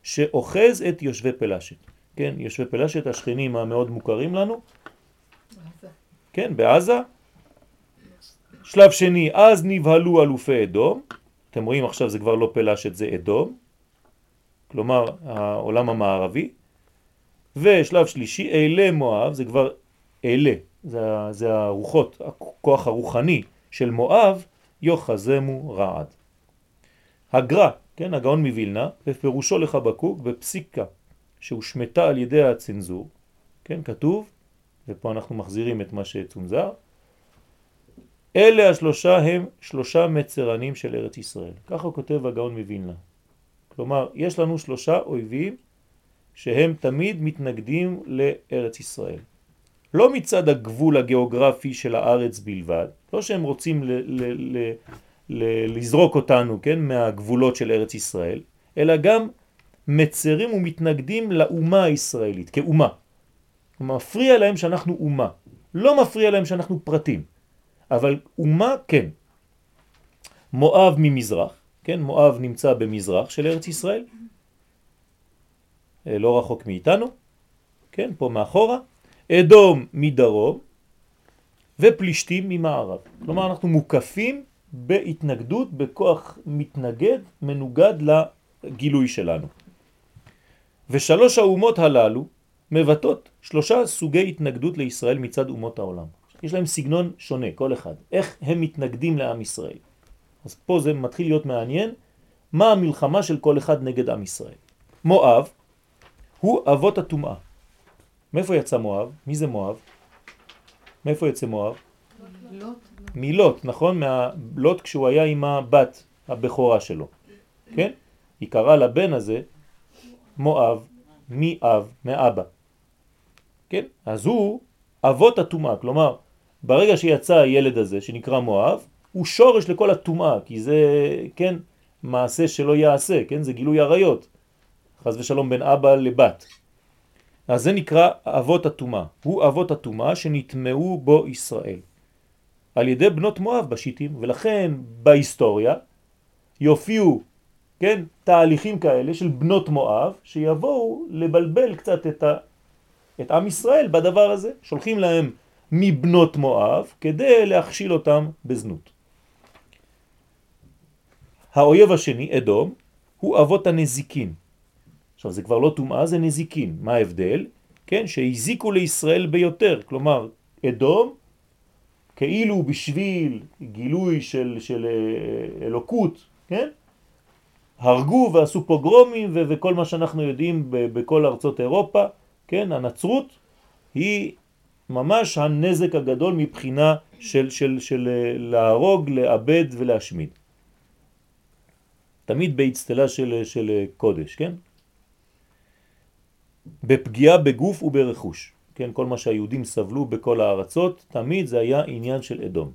שאוחז את יושבי פלשת. כן, יושבי פלשת, השכנים המאוד מוכרים לנו. בעזה. כן, בעזה. שלב שני, אז נבהלו אלופי אדום. אתם רואים עכשיו זה כבר לא פלשת, זה אדום. כלומר, העולם המערבי. ושלב שלישי, אלה מואב, זה כבר אלה, זה, זה הרוחות, הכוח הרוחני של מואב, יוחזמו רעד. הגר"א כן, הגאון מבילנה, בפירושו לחבקוק בפסיקה שהושמטה על ידי הצנזור, כן, כתוב, ופה אנחנו מחזירים את מה שצונזר, אלה השלושה הם שלושה מצרנים של ארץ ישראל. ככה כותב הגאון מווילנה. כלומר, יש לנו שלושה אויבים שהם תמיד מתנגדים לארץ ישראל. לא מצד הגבול הגיאוגרפי של הארץ בלבד, לא שהם רוצים ל- ל- ל- ל- לזרוק אותנו, כן, מהגבולות של ארץ ישראל, אלא גם מצרים ומתנגדים לאומה הישראלית, כאומה. מפריע להם שאנחנו אומה, לא מפריע להם שאנחנו פרטים, אבל אומה כן. מואב ממזרח, כן, מואב נמצא במזרח של ארץ ישראל, אה, לא רחוק מאיתנו, כן, פה מאחורה, אדום מדרום ופלישתים ממערב. כלומר אנחנו מוקפים בהתנגדות, בכוח מתנגד, מנוגד לגילוי שלנו. ושלוש האומות הללו מבטאות שלושה סוגי התנגדות לישראל מצד אומות העולם. יש להם סגנון שונה, כל אחד. איך הם מתנגדים לעם ישראל. אז פה זה מתחיל להיות מעניין, מה המלחמה של כל אחד נגד עם ישראל. מואב הוא אבות הטומאה. מאיפה יצא מואב? מי זה מואב? מאיפה יצא מואב?
לוט.
מלוט, נכון? מהלוט כשהוא היה עם הבת הבכורה שלו, כן? היא קראה לבן הזה מואב, מאב, מאבא, כן? אז הוא אבות הטומאה, כלומר, ברגע שיצא הילד הזה שנקרא מואב, הוא שורש לכל הטומאה, כי זה, כן, מעשה שלא יעשה, כן? זה גילוי עריות, חז ושלום בין אבא לבת. אז זה נקרא אבות הטומאה, הוא אבות הטומאה שנטמעו בו ישראל. על ידי בנות מואב בשיטים, ולכן בהיסטוריה יופיעו, כן, תהליכים כאלה של בנות מואב, שיבואו לבלבל קצת את, ה, את עם ישראל בדבר הזה. שולחים להם מבנות מואב כדי להכשיל אותם בזנות. האויב השני, אדום, הוא אבות הנזיקין. עכשיו זה כבר לא טומאה, זה נזיקין. מה ההבדל? כן, שהזיקו לישראל ביותר, כלומר אדום כאילו בשביל גילוי של, של אה, אלוקות, כן? הרגו ועשו פוגרומים ו- וכל מה שאנחנו יודעים בכל ארצות אירופה, כן? הנצרות היא ממש הנזק הגדול מבחינה של, של, של אה, להרוג, לאבד ולהשמיד. תמיד באצטלה של, של קודש, כן? בפגיעה בגוף וברכוש. כן, כל מה שהיהודים סבלו בכל הארצות, תמיד זה היה עניין של אדום.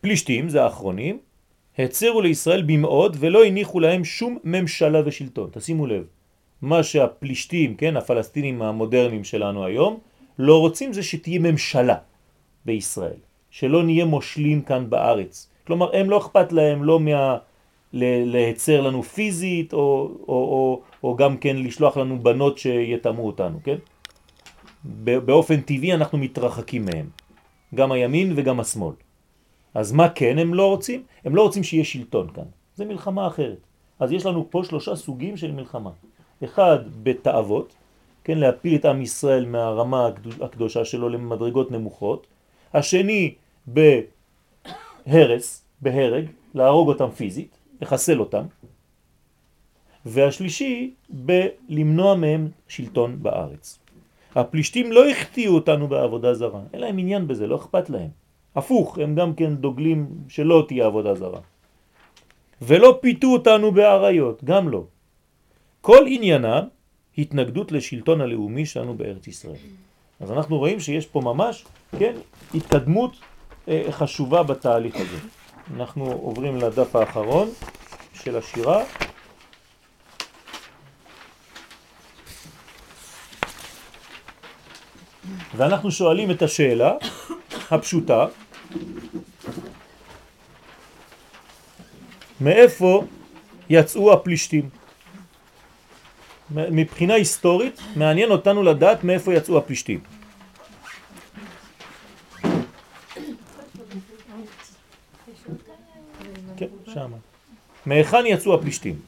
פלישתים, זה האחרונים, הצרו לישראל במאוד ולא הניחו להם שום ממשלה ושלטון. תשימו לב, מה שהפלישתים, כן, הפלסטינים המודרניים שלנו היום, לא רוצים זה שתהיה ממשלה בישראל, שלא נהיה מושלים כאן בארץ. כלומר, הם לא אכפת להם לא מה... להצר לנו פיזית, או, או, או, או גם כן לשלוח לנו בנות שיתאמו אותנו, כן? באופן טבעי אנחנו מתרחקים מהם, גם הימין וגם השמאל. אז מה כן הם לא רוצים? הם לא רוצים שיהיה שלטון כאן. זה מלחמה אחרת. אז יש לנו פה שלושה סוגים של מלחמה. אחד בתאוות, כן, להפיל את עם ישראל מהרמה הקדושה שלו למדרגות נמוכות. השני בהרס, בהרג, להרוג אותם פיזית, לחסל אותם. והשלישי בלמנוע מהם שלטון בארץ. הפלישתים לא הכתיעו אותנו בעבודה זרה, אין להם עניין בזה, לא אכפת להם. הפוך, הם גם כן דוגלים שלא תהיה עבודה זרה. ולא פיתו אותנו בעריות, גם לא. כל עניינה התנגדות לשלטון הלאומי שלנו בארץ ישראל. אז אנחנו רואים שיש פה ממש, כן, התקדמות אה, חשובה בתהליך הזה. אנחנו עוברים לדף האחרון של השירה. ואנחנו שואלים את השאלה הפשוטה, מאיפה יצאו הפלישתים? מבחינה היסטורית מעניין אותנו לדעת מאיפה יצאו הפלישתים. כן, שם. מהיכן יצאו הפלישתים?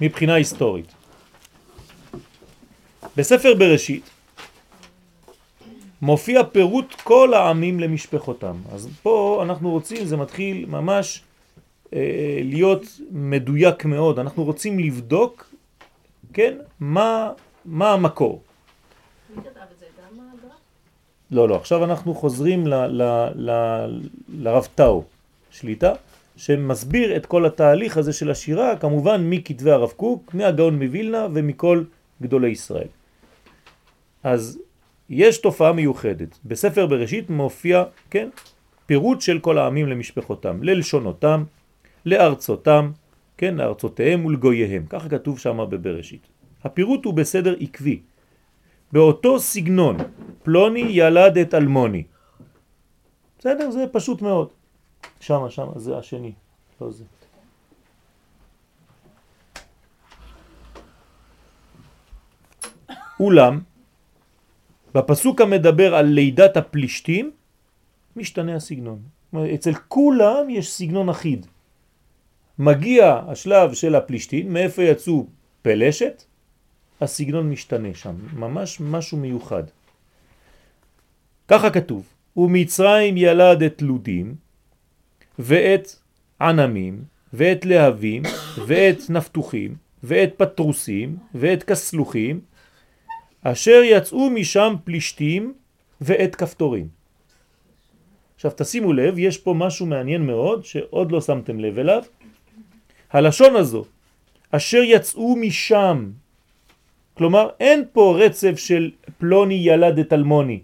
מבחינה היסטורית. בספר בראשית מופיע פירוט כל העמים למשפחותם. אז פה אנחנו רוצים, זה מתחיל ממש אה, להיות מדויק מאוד. אנחנו רוצים לבדוק, כן, מה, מה המקור.
מי כתב את זה? גם הגר"א?
לא, לא, עכשיו אנחנו חוזרים ל, ל, ל, לרב טאו שליטה, שמסביר את כל התהליך הזה של השירה, כמובן מכתבי הרב קוק, מהגאון מווילנה ומכל גדולי ישראל. אז יש תופעה מיוחדת. בספר בראשית מופיע, כן, פירוט של כל העמים למשפחותם, ללשונותם, לארצותם, כן, לארצותיהם ולגוייהם. ככה כתוב שם בבראשית. הפירוט הוא בסדר עקבי. באותו סגנון, פלוני ילד את אלמוני. בסדר? זה פשוט מאוד. שמה, שמה, זה השני, לא זה. אולם, בפסוק המדבר על לידת הפלישתים, משתנה הסגנון. אצל כולם יש סגנון אחיד. מגיע השלב של הפלישתים, מאיפה יצאו פלשת? הסגנון משתנה שם, ממש משהו מיוחד. ככה כתוב, ומצרים ילד את לודים, ואת ענמים, ואת להבים, ואת נפתוחים, ואת פטרוסים, ואת כסלוחים, אשר יצאו משם פלישתים ואת כפתורים. עכשיו תשימו לב, יש פה משהו מעניין מאוד שעוד לא שמתם לב אליו. הלשון הזו, אשר יצאו משם, כלומר אין פה רצף של פלוני ילד את אלמוני.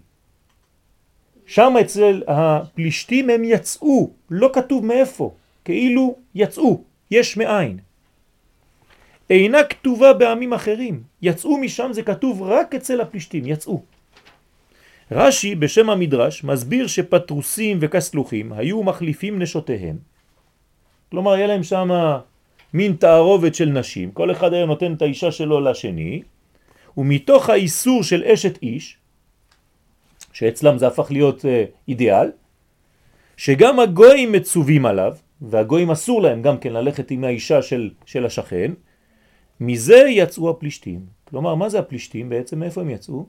שם אצל הפלישתים הם יצאו, לא כתוב מאיפה, כאילו יצאו, יש מאין. אינה כתובה בעמים אחרים, יצאו משם זה כתוב רק אצל הפלישתים, יצאו. רש"י בשם המדרש מסביר שפטרוסים וכסלוחים היו מחליפים נשותיהם. כלומר, היה להם שם מין תערובת של נשים, כל אחד היה נותן את האישה שלו לשני, ומתוך האיסור של אשת איש, שאצלם זה הפך להיות uh, אידיאל, שגם הגויים מצווים עליו, והגויים אסור להם גם כן ללכת עם האישה של, של השכן, מזה יצאו הפלישתים. כלומר, מה זה הפלישתים? בעצם מאיפה הם יצאו?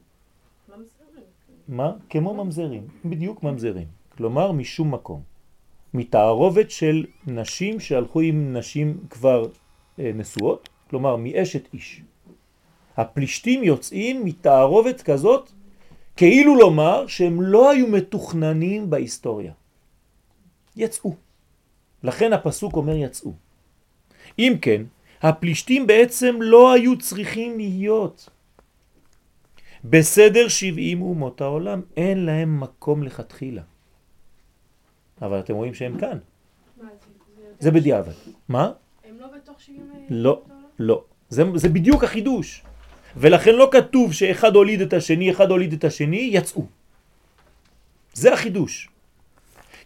מה? כמו ממזרים, בדיוק ממזרים. כלומר, משום מקום. מתערובת של נשים שהלכו עם נשים כבר אה, נשואות, כלומר מאשת איש. הפלישתים יוצאים מתערובת כזאת, כאילו לומר שהם לא היו מתוכננים בהיסטוריה. יצאו. לכן הפסוק אומר יצאו. אם כן, הפלישתים בעצם לא היו צריכים להיות. בסדר 70 אומות העולם אין להם מקום לכתחילה. אבל אתם רואים שהם כאן. זה, זה בדיעבד. מה?
הם לא בתוך 70
לא, לא. זה, זה בדיוק החידוש. ולכן לא כתוב שאחד הוליד את השני, אחד הוליד את השני, יצאו. זה החידוש.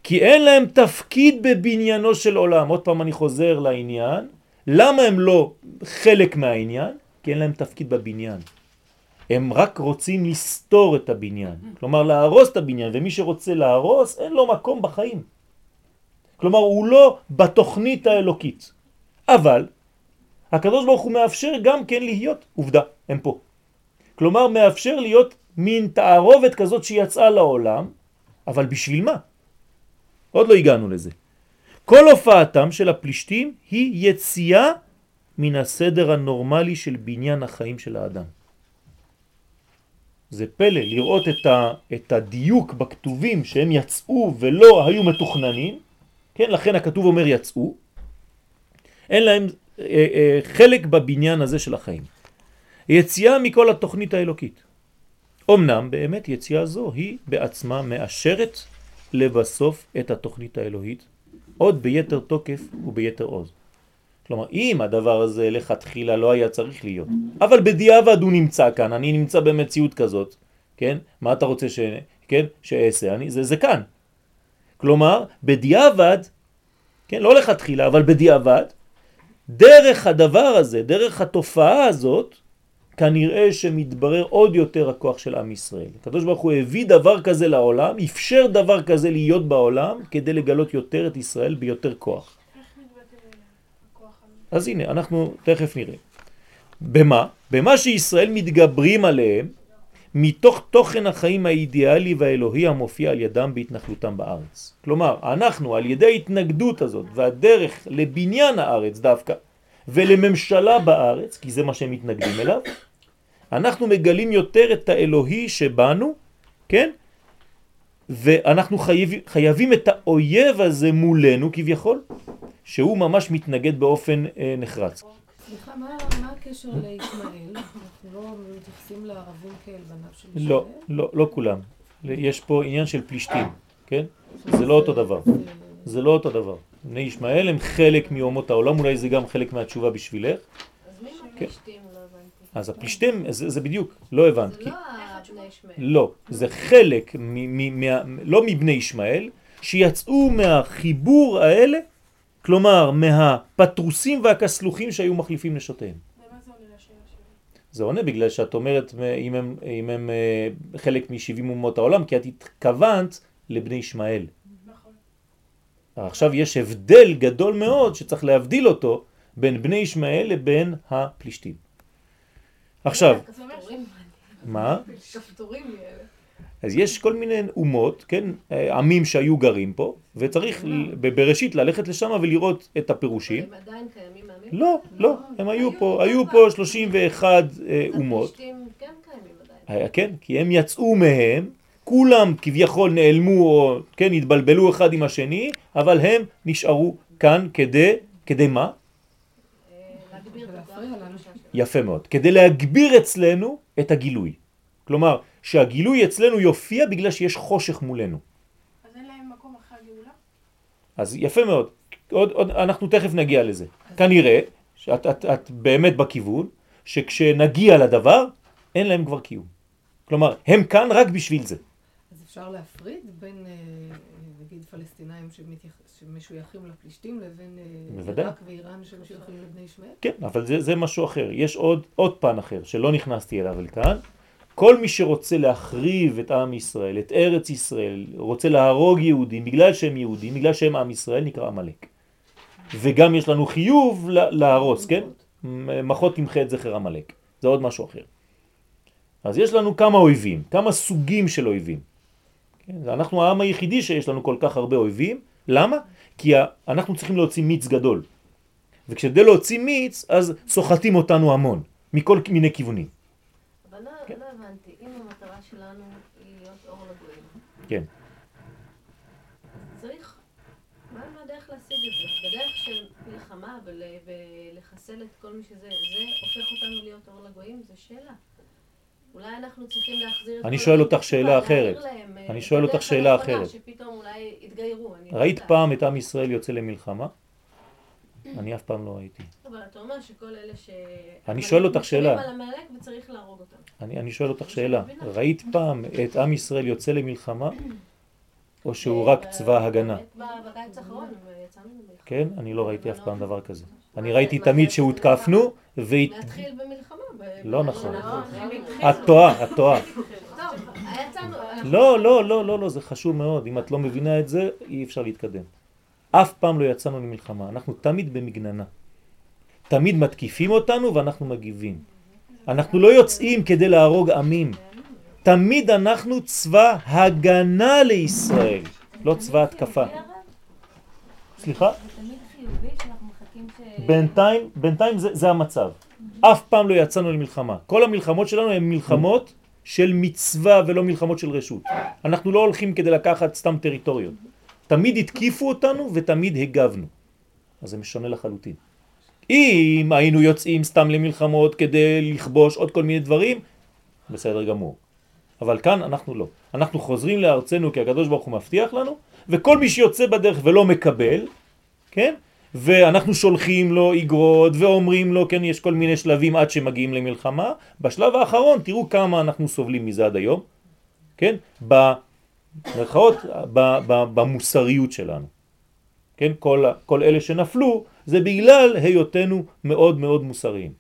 כי אין להם תפקיד בבניינו של עולם. עוד פעם אני חוזר לעניין. למה הם לא חלק מהעניין? כי אין להם תפקיד בבניין. הם רק רוצים לסתור את הבניין, כלומר להרוס את הבניין, ומי שרוצה להרוס אין לו מקום בחיים. כלומר הוא לא בתוכנית האלוקית. אבל הקדוש ברוך הוא מאפשר גם כן להיות, עובדה, הם פה. כלומר מאפשר להיות מין תערובת כזאת שיצאה לעולם, אבל בשביל מה? עוד לא הגענו לזה. כל הופעתם של הפלישתים היא יציאה מן הסדר הנורמלי של בניין החיים של האדם. זה פלא לראות את, ה, את הדיוק בכתובים שהם יצאו ולא היו מתוכננים, כן, לכן הכתוב אומר יצאו, אין להם אה, אה, חלק בבניין הזה של החיים. יציאה מכל התוכנית האלוקית. אמנם באמת יציאה זו היא בעצמה מאשרת לבסוף את התוכנית האלוהית עוד ביתר תוקף וביתר עוז. כלומר, אם הדבר הזה לכתחילה לא היה צריך להיות, אבל בדיעבד הוא נמצא כאן, אני נמצא במציאות כזאת, כן? מה אתה רוצה ש... כן? שאעשה? אני... זה, זה כאן. כלומר, בדיעבד, כן? לא לכתחילה, אבל בדיעבד, דרך הדבר הזה, דרך התופעה הזאת, כנראה שמתברר עוד יותר הכוח של עם ישראל. הקדוש ברוך הוא הביא דבר כזה לעולם, אפשר דבר כזה להיות בעולם, כדי לגלות יותר את ישראל ביותר כוח. אז הנה, אנחנו תכף נראה. במה? במה שישראל מתגברים עליהם מתוך תוכן החיים האידיאלי והאלוהי המופיע על ידם בהתנחלותם בארץ. כלומר, אנחנו על ידי התנגדות הזאת והדרך לבניין הארץ דווקא ולממשלה בארץ, כי זה מה שהם מתנגדים אליו, אנחנו מגלים יותר את האלוהי שבנו, כן? ואנחנו חייב, חייבים את האויב הזה מולנו כביכול, שהוא ממש מתנגד באופן אה, נחרץ.
סליחה, מה, מה הקשר לישמעאל? אנחנו לא מתייחסים לערבים כאל בניו של ישמעאל?
לא, לא, לא כולם. יש פה עניין של פלישתים, כן? זה לא אותו דבר. זה לא אותו דבר. בני ישמעאל הם חלק מאומות העולם, אולי זה גם חלק מהתשובה בשבילך.
אז מי
כן.
הפלישתים? לא הבנתי.
אז הפלישתים, זה, זה בדיוק, לא הבנת.
זה לא.
לא, זה חלק, לא מבני ישמעאל, שיצאו מהחיבור האלה, כלומר מהפטרוסים והכסלוחים שהיו מחליפים נשותיהם.
זה עונה
בגלל שאת אומרת אם הם, אם הם אה, חלק מ-70 אומות העולם, כי את התכוונת לבני ישמעאל.
נכון.
עכשיו יש הבדל גדול מאוד שצריך להבדיל אותו בין בני ישמעאל לבין הפלישתים. עכשיו. מה?
כפתורים.
אז יש כל מיני אומות, כן, אה, עמים שהיו גרים פה, וצריך ל- בבראשית ללכת לשם ולראות את הפירושים.
הם עדיין קיימים מהמים?
לא, לא, הם היו פה, היו פה 31 אה, אומות,
כן קיימים עדיין.
היה, כן, כי הם יצאו מהם, כולם כביכול נעלמו או כן, התבלבלו אחד עם השני, אבל הם נשארו כאן כדי, כדי מה?
אה.
יפה מאוד, כדי להגביר אצלנו את הגילוי. כלומר, שהגילוי אצלנו יופיע בגלל שיש חושך מולנו.
אז אין להם מקום אחרי הגאולה?
אז יפה מאוד, עוד, עוד, אנחנו תכף נגיע לזה. כנראה שאת את, את באמת בכיוון, שכשנגיע לדבר, אין להם כבר קיום. כלומר, הם כאן רק בשביל זה.
אז אפשר להפריד בין, אה, נגיד, פלסטינאים שמתייח- שמשויכים לפלישתים לבין אה. עיראק ואיראן שמשויכים לבני ישמעאל?
כן, אבל זה, זה משהו אחר. יש עוד, עוד פן אחר שלא נכנסתי אליו אל כאן. כל מי שרוצה להחריב את עם ישראל, את ארץ ישראל, רוצה להרוג יהודים בגלל שהם יהודים, בגלל שהם עם ישראל, נקרא עמלק. וגם יש לנו חיוב לה- להרוס, כן? מחות תמחה את זכר עמלק. זה עוד משהו אחר. אז יש לנו כמה אויבים, כמה סוגים של אויבים. כן? אנחנו העם היחידי שיש לנו כל כך הרבה אויבים. למה? כי אנחנו צריכים להוציא מיץ גדול. וכשכדי להוציא מיץ, אז סוחטים אותנו המון, מכל מיני כיוונים.
אבל לא
כן.
לא הבנתי, אם המטרה שלנו היא להיות אור לגויים,
כן.
צריך, מה מה הדרך להשיג את זה? בדרך של מלחמה ול- ולחסל את כל מי שזה, זה הופך אותנו להיות אור לגויים? זו שאלה. אולי אנחנו צריכים להחזיר את
אני
כל
שואל אותך שאלה אחרת.
אה,
אני שואל אותך שאלה אחרת.
שפתאום אולי יתגיירו, לא
ראית. פעם את עם ישראל יוצא למלחמה? אני אף פעם לא ראיתי.
אבל אתה אומר שכל אלה ש...
אני שואל אותך שאלה.
על וצריך להרוג אותם.
אני, אני שואל אותך שאלה, ראית פעם את עם ישראל יוצא למלחמה? או שהוא רק
אה,
צבא הגנה?
באמת, בקיץ האחרון אה, יצאנו.
כן? אני לא ראיתי אף פעם דבר כזה. אני ראיתי תמיד שהותקפנו, והת...
להתחיל במלחמה.
לא נכון.
לא,
את טועה, את טועה.
יצאנו...
לא, לא, לא, לא, לא, זה חשוב מאוד. אם את לא מבינה את זה, אי אפשר להתקדם. אף פעם לא יצאנו למלחמה, אנחנו תמיד במגננה. תמיד מתקיפים אותנו ואנחנו מגיבים. אנחנו לא יוצאים כדי להרוג עמים. תמיד אנחנו צבא הגנה לישראל, לא צבא התקפה. סליחה? בינתיים, בינתיים זה, זה המצב. אף פעם לא יצאנו למלחמה. כל המלחמות שלנו הן מלחמות של מצווה ולא מלחמות של רשות. אנחנו לא הולכים כדי לקחת סתם טריטוריות. תמיד התקיפו אותנו ותמיד הגבנו. אז זה משונה לחלוטין. אם היינו יוצאים סתם למלחמות כדי לכבוש עוד כל מיני דברים, בסדר גמור. אבל כאן אנחנו לא. אנחנו חוזרים לארצנו כי הקדוש ברוך הוא מבטיח לנו, וכל מי שיוצא בדרך ולא מקבל, כן? ואנחנו שולחים לו איגרות ואומרים לו, כן, יש כל מיני שלבים עד שמגיעים למלחמה. בשלב האחרון, תראו כמה אנחנו סובלים מזה עד היום, כן? ב- ב- במוסריות שלנו. כן? כל, כל אלה שנפלו זה בגלל היותנו מאוד מאוד מוסריים.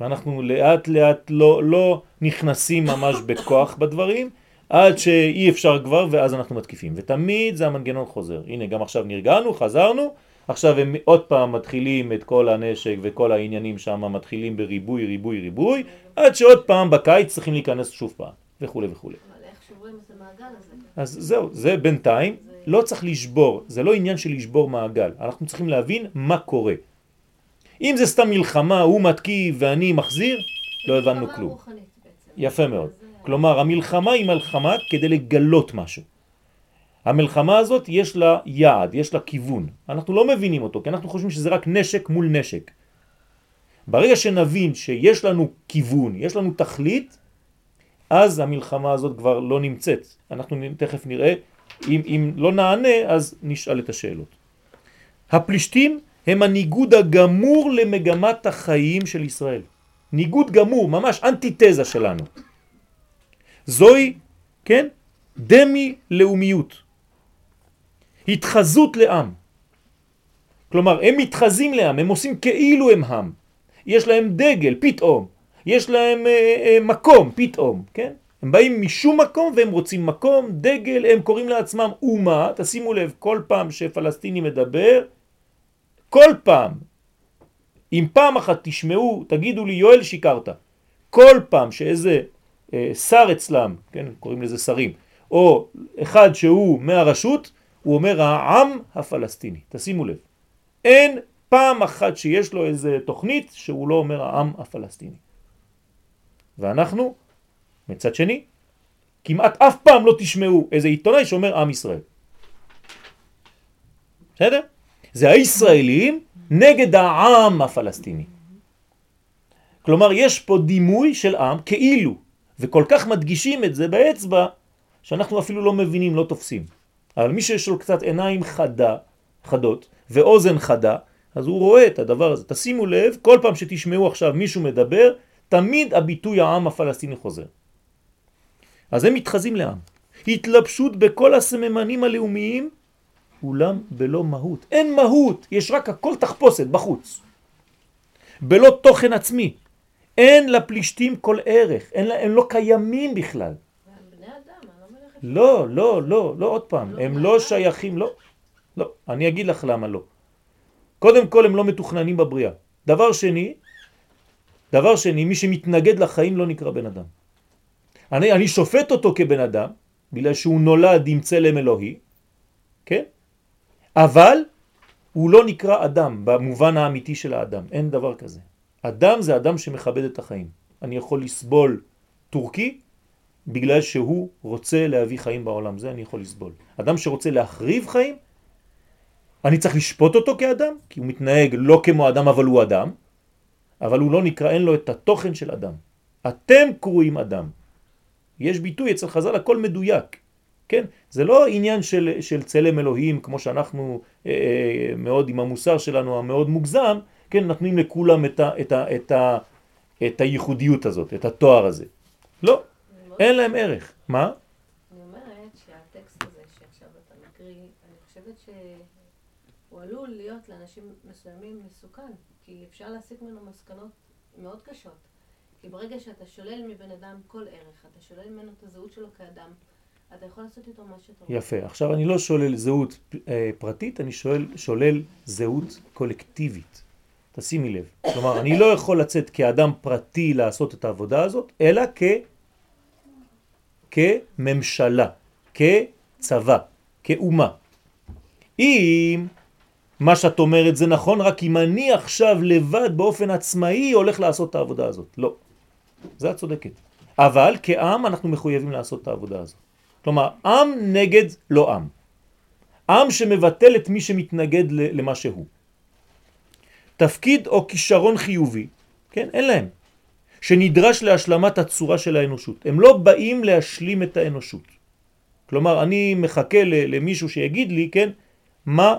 ואנחנו לאט לאט לא, לא נכנסים ממש בכוח בדברים, עד שאי אפשר כבר ואז אנחנו מתקיפים. ותמיד זה המנגנון חוזר. הנה גם עכשיו נרגענו, חזרנו, עכשיו הם עוד פעם מתחילים את כל הנשק וכל העניינים שם מתחילים בריבוי, ריבוי, ריבוי, עד שעוד פעם בקיץ צריכים להיכנס שוב פעם, וכו' וכו'.
שוברים את המעגל הזה?
אז זהו, זה בינתיים, לא צריך לשבור, זה לא עניין של לשבור מעגל, אנחנו צריכים להבין מה קורה. אם זה סתם מלחמה, הוא מתקיף ואני מחזיר, לא הבנו כלום.
רוחנית.
יפה מאוד.
זה-
כלומר, המלחמה היא מלחמה כדי לגלות משהו. המלחמה הזאת יש לה יעד, יש לה כיוון. אנחנו לא מבינים אותו, כי אנחנו חושבים שזה רק נשק מול נשק. ברגע שנבין שיש לנו כיוון, יש לנו תכלית, אז המלחמה הזאת כבר לא נמצאת. אנחנו תכף נראה, אם, אם לא נענה, אז נשאל את השאלות. הפלישתים הם הניגוד הגמור למגמת החיים של ישראל. ניגוד גמור, ממש אנטיתזה שלנו. זוהי, כן, דמי לאומיות. התחזות לעם. כלומר, הם מתחזים לעם, הם עושים כאילו הם עם. יש להם דגל, פתאום. יש להם אה, אה, מקום, פתאום, כן? הם באים משום מקום והם רוצים מקום, דגל, הם קוראים לעצמם אומה. תשימו לב, כל פעם שפלסטיני מדבר, כל פעם, אם פעם אחת תשמעו, תגידו לי, יואל שיקרת. כל פעם שאיזה אה, שר אצלם, כן, קוראים לזה שרים, או אחד שהוא מהרשות, הוא אומר העם הפלסטיני. תשימו לב. אין פעם אחת שיש לו איזה תוכנית שהוא לא אומר העם הפלסטיני. ואנחנו, מצד שני, כמעט אף פעם לא תשמעו איזה עיתונאי שאומר עם ישראל. בסדר? זה הישראלים נגד העם הפלסטיני. כלומר, יש פה דימוי של עם כאילו, וכל כך מדגישים את זה באצבע, שאנחנו אפילו לא מבינים, לא תופסים. אבל מי שיש לו קצת עיניים חדה, חדות, ואוזן חדה, אז הוא רואה את הדבר הזה. תשימו לב, כל פעם שתשמעו עכשיו מישהו מדבר, תמיד הביטוי העם הפלסטיני חוזר. אז הם מתחזים לעם. התלבשות בכל הסממנים הלאומיים, אולם בלא מהות. אין מהות, יש רק הכל תחפושת בחוץ. בלא תוכן עצמי. אין לפלישתים כל ערך, אין לה, הם לא קיימים בכלל.
לא.
לא, לא, לא, לא עוד פעם, הם לא שייכים, לא, לא, אני אגיד לך למה לא. קודם כל הם לא מתוכננים בבריאה. דבר שני, דבר שני, מי שמתנגד לחיים לא נקרא בן אדם. אני, אני שופט אותו כבן אדם, בגלל שהוא נולד עם צלם אלוהי, כן? אבל הוא לא נקרא אדם במובן האמיתי של האדם, אין דבר כזה. אדם זה אדם שמכבד את החיים. אני יכול לסבול טורקי בגלל שהוא רוצה להביא חיים בעולם, זה אני יכול לסבול. אדם שרוצה להחריב חיים, אני צריך לשפוט אותו כאדם, כי הוא מתנהג לא כמו אדם אבל הוא אדם, אבל הוא לא נקרא, אין לו את התוכן של אדם. אתם קרואים אדם. יש ביטוי אצל חז"ל, הכל מדויק. כן? זה לא עניין של, של צלם אלוהים, כמו שאנחנו אה, אה מאוד עם המוסר שלנו המאוד מוגזם, כן? נותנים לכולם את, ה, את, ה, את, ה, את הייחודיות הזאת, את התואר הזה. לא, אין להם ערך. מה?
שהטקסט הזה עלול להיות לאנשים מסוימים מסוכן, כי אפשר להסיק ממנו מסקנות מאוד קשות. כי ברגע שאתה שולל מבן אדם כל ערך, אתה שולל ממנו את הזהות שלו כאדם, אתה יכול לעשות איתו מה שאתה רוצה.
יפה. עכשיו אני לא שולל זהות אה, פרטית, אני שואל, שולל זהות קולקטיבית. תשימי לב. כלומר, אני לא יכול לצאת כאדם פרטי לעשות את העבודה הזאת, אלא כ... כממשלה, כצבא, כאומה. אם מה שאת אומרת זה נכון, רק אם אני עכשיו לבד באופן עצמאי הולך לעשות את העבודה הזאת. לא. זה את צודקת. אבל כעם אנחנו מחויבים לעשות את העבודה הזאת. כלומר, עם נגד לא עם. עם שמבטל את מי שמתנגד למה שהוא. תפקיד או כישרון חיובי, כן, אין להם, שנדרש להשלמת הצורה של האנושות. הם לא באים להשלים את האנושות. כלומר, אני מחכה למישהו שיגיד לי, כן, מה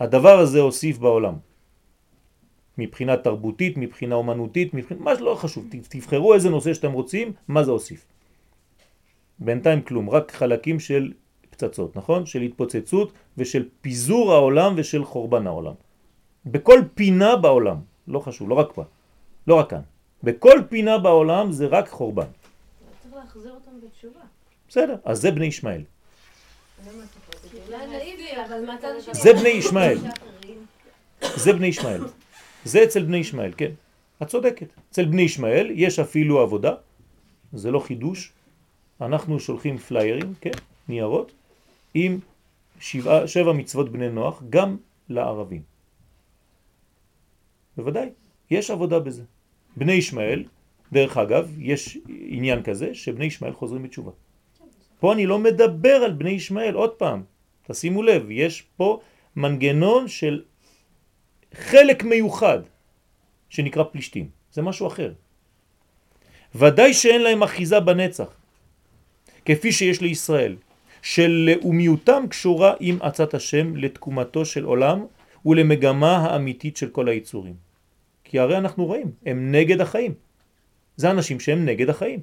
הדבר הזה הוסיף בעולם. מבחינה תרבותית, מבחינה אומנותית, מבחינה, מה שלא חשוב, תבחרו איזה נושא שאתם רוצים, מה זה הוסיף. בינתיים כלום, רק חלקים של פצצות, נכון? של התפוצצות ושל פיזור העולם ושל חורבן העולם. בכל פינה בעולם, לא חשוב, לא רק פה, לא רק כאן. בכל פינה בעולם זה רק חורבן.
צריך להחזיר אותם בתשובה.
בסדר, אז זה בני ישמעאל.
מהצד השני...
זה בני ישמעאל. זה בני ישמעאל. זה אצל בני ישמעאל, כן. את צודקת. אצל בני ישמעאל יש אפילו עבודה, זה לא חידוש. אנחנו שולחים פליירים, כן, ניירות, עם שבע, שבע מצוות בני נוח, גם לערבים. בוודאי, יש עבודה בזה. בני ישמעאל, דרך אגב, יש עניין כזה שבני ישמעאל חוזרים בתשובה. פה אני לא מדבר על בני ישמעאל, עוד פעם, תשימו לב, יש פה מנגנון של חלק מיוחד שנקרא פלישתים, זה משהו אחר. ודאי שאין להם אחיזה בנצח, כפי שיש לישראל, שלאומיותם קשורה עם עצת השם לתקומתו של עולם ולמגמה האמיתית של כל היצורים. כי הרי אנחנו רואים, הם נגד החיים. זה אנשים שהם נגד החיים.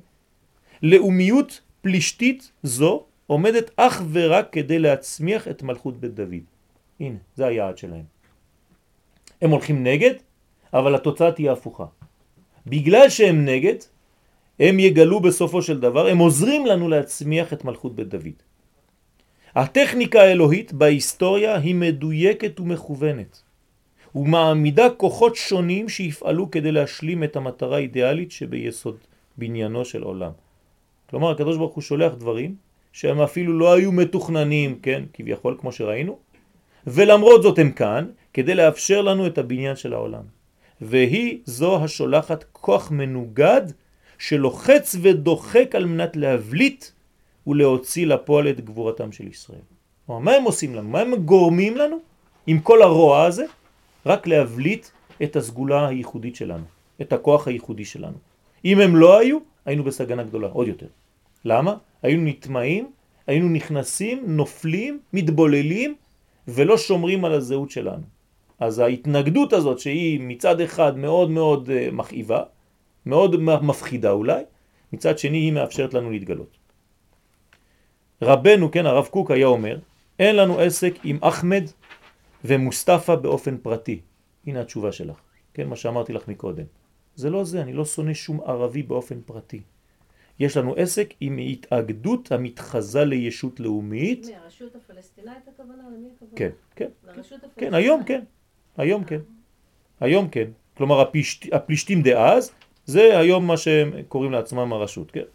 לאומיות פלישתית זו עומדת אך ורק כדי להצמיח את מלכות בית דוד. הנה, זה היעד שלהם. הם הולכים נגד, אבל התוצאה תהיה הפוכה. בגלל שהם נגד, הם יגלו בסופו של דבר, הם עוזרים לנו להצמיח את מלכות בית דוד. הטכניקה האלוהית בהיסטוריה היא מדויקת ומכוונת. ומעמידה כוחות שונים שיפעלו כדי להשלים את המטרה האידיאלית שביסוד בניינו של עולם. כלומר, הקדוש ברוך הוא שולח דברים שהם אפילו לא היו מתוכננים, כן, כביכול, כמו שראינו, ולמרות זאת הם כאן, כדי לאפשר לנו את הבניין של העולם. והיא זו השולחת כוח מנוגד שלוחץ ודוחק על מנת להבליט ולהוציא לפועל את גבורתם של ישראל. מה הם עושים לנו? מה הם גורמים לנו עם כל הרוע הזה? רק להבליט את הסגולה הייחודית שלנו, את הכוח הייחודי שלנו. אם הם לא היו, היינו בסגנה גדולה, עוד יותר. למה? היינו נטמעים, היינו נכנסים, נופלים, מתבוללים, ולא שומרים על הזהות שלנו. אז ההתנגדות הזאת שהיא מצד אחד מאוד מאוד אה, מכאיבה, מאוד מפחידה אולי, מצד שני היא מאפשרת לנו להתגלות. רבנו, כן, הרב קוק היה אומר, אין לנו עסק עם אחמד ומוסטפא באופן פרטי. הנה התשובה שלך, כן, מה שאמרתי לך מקודם. זה לא זה, אני לא שונא שום ערבי באופן פרטי. יש לנו עסק עם התאגדות המתחזה לישות לאומית.
מי, הרשות הפלסטינאית הכוונה? למי הכוונה?
כן, כן.
לרשות הפלסטינאית?
כן, היום כן. היום כן. היום כן. כלומר, הפלישת, הפלישתים דאז, זה היום מה שהם קוראים לעצמם הרשות, כן?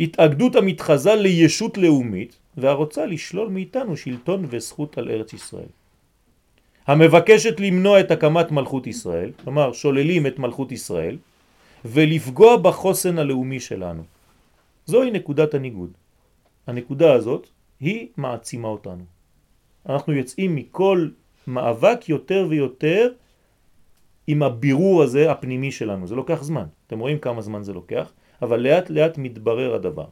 התאגדות המתחזה לישות לאומית והרוצה לשלול מאיתנו שלטון וזכות על ארץ ישראל. המבקשת למנוע את הקמת מלכות ישראל, כלומר שוללים את מלכות ישראל, ולפגוע בחוסן הלאומי שלנו. זוהי נקודת הניגוד. הנקודה הזאת היא מעצימה אותנו. אנחנו יוצאים מכל מאבק יותר ויותר עם הבירור הזה הפנימי שלנו. זה לוקח זמן. אתם רואים כמה זמן זה לוקח, אבל לאט לאט מתברר הדבר.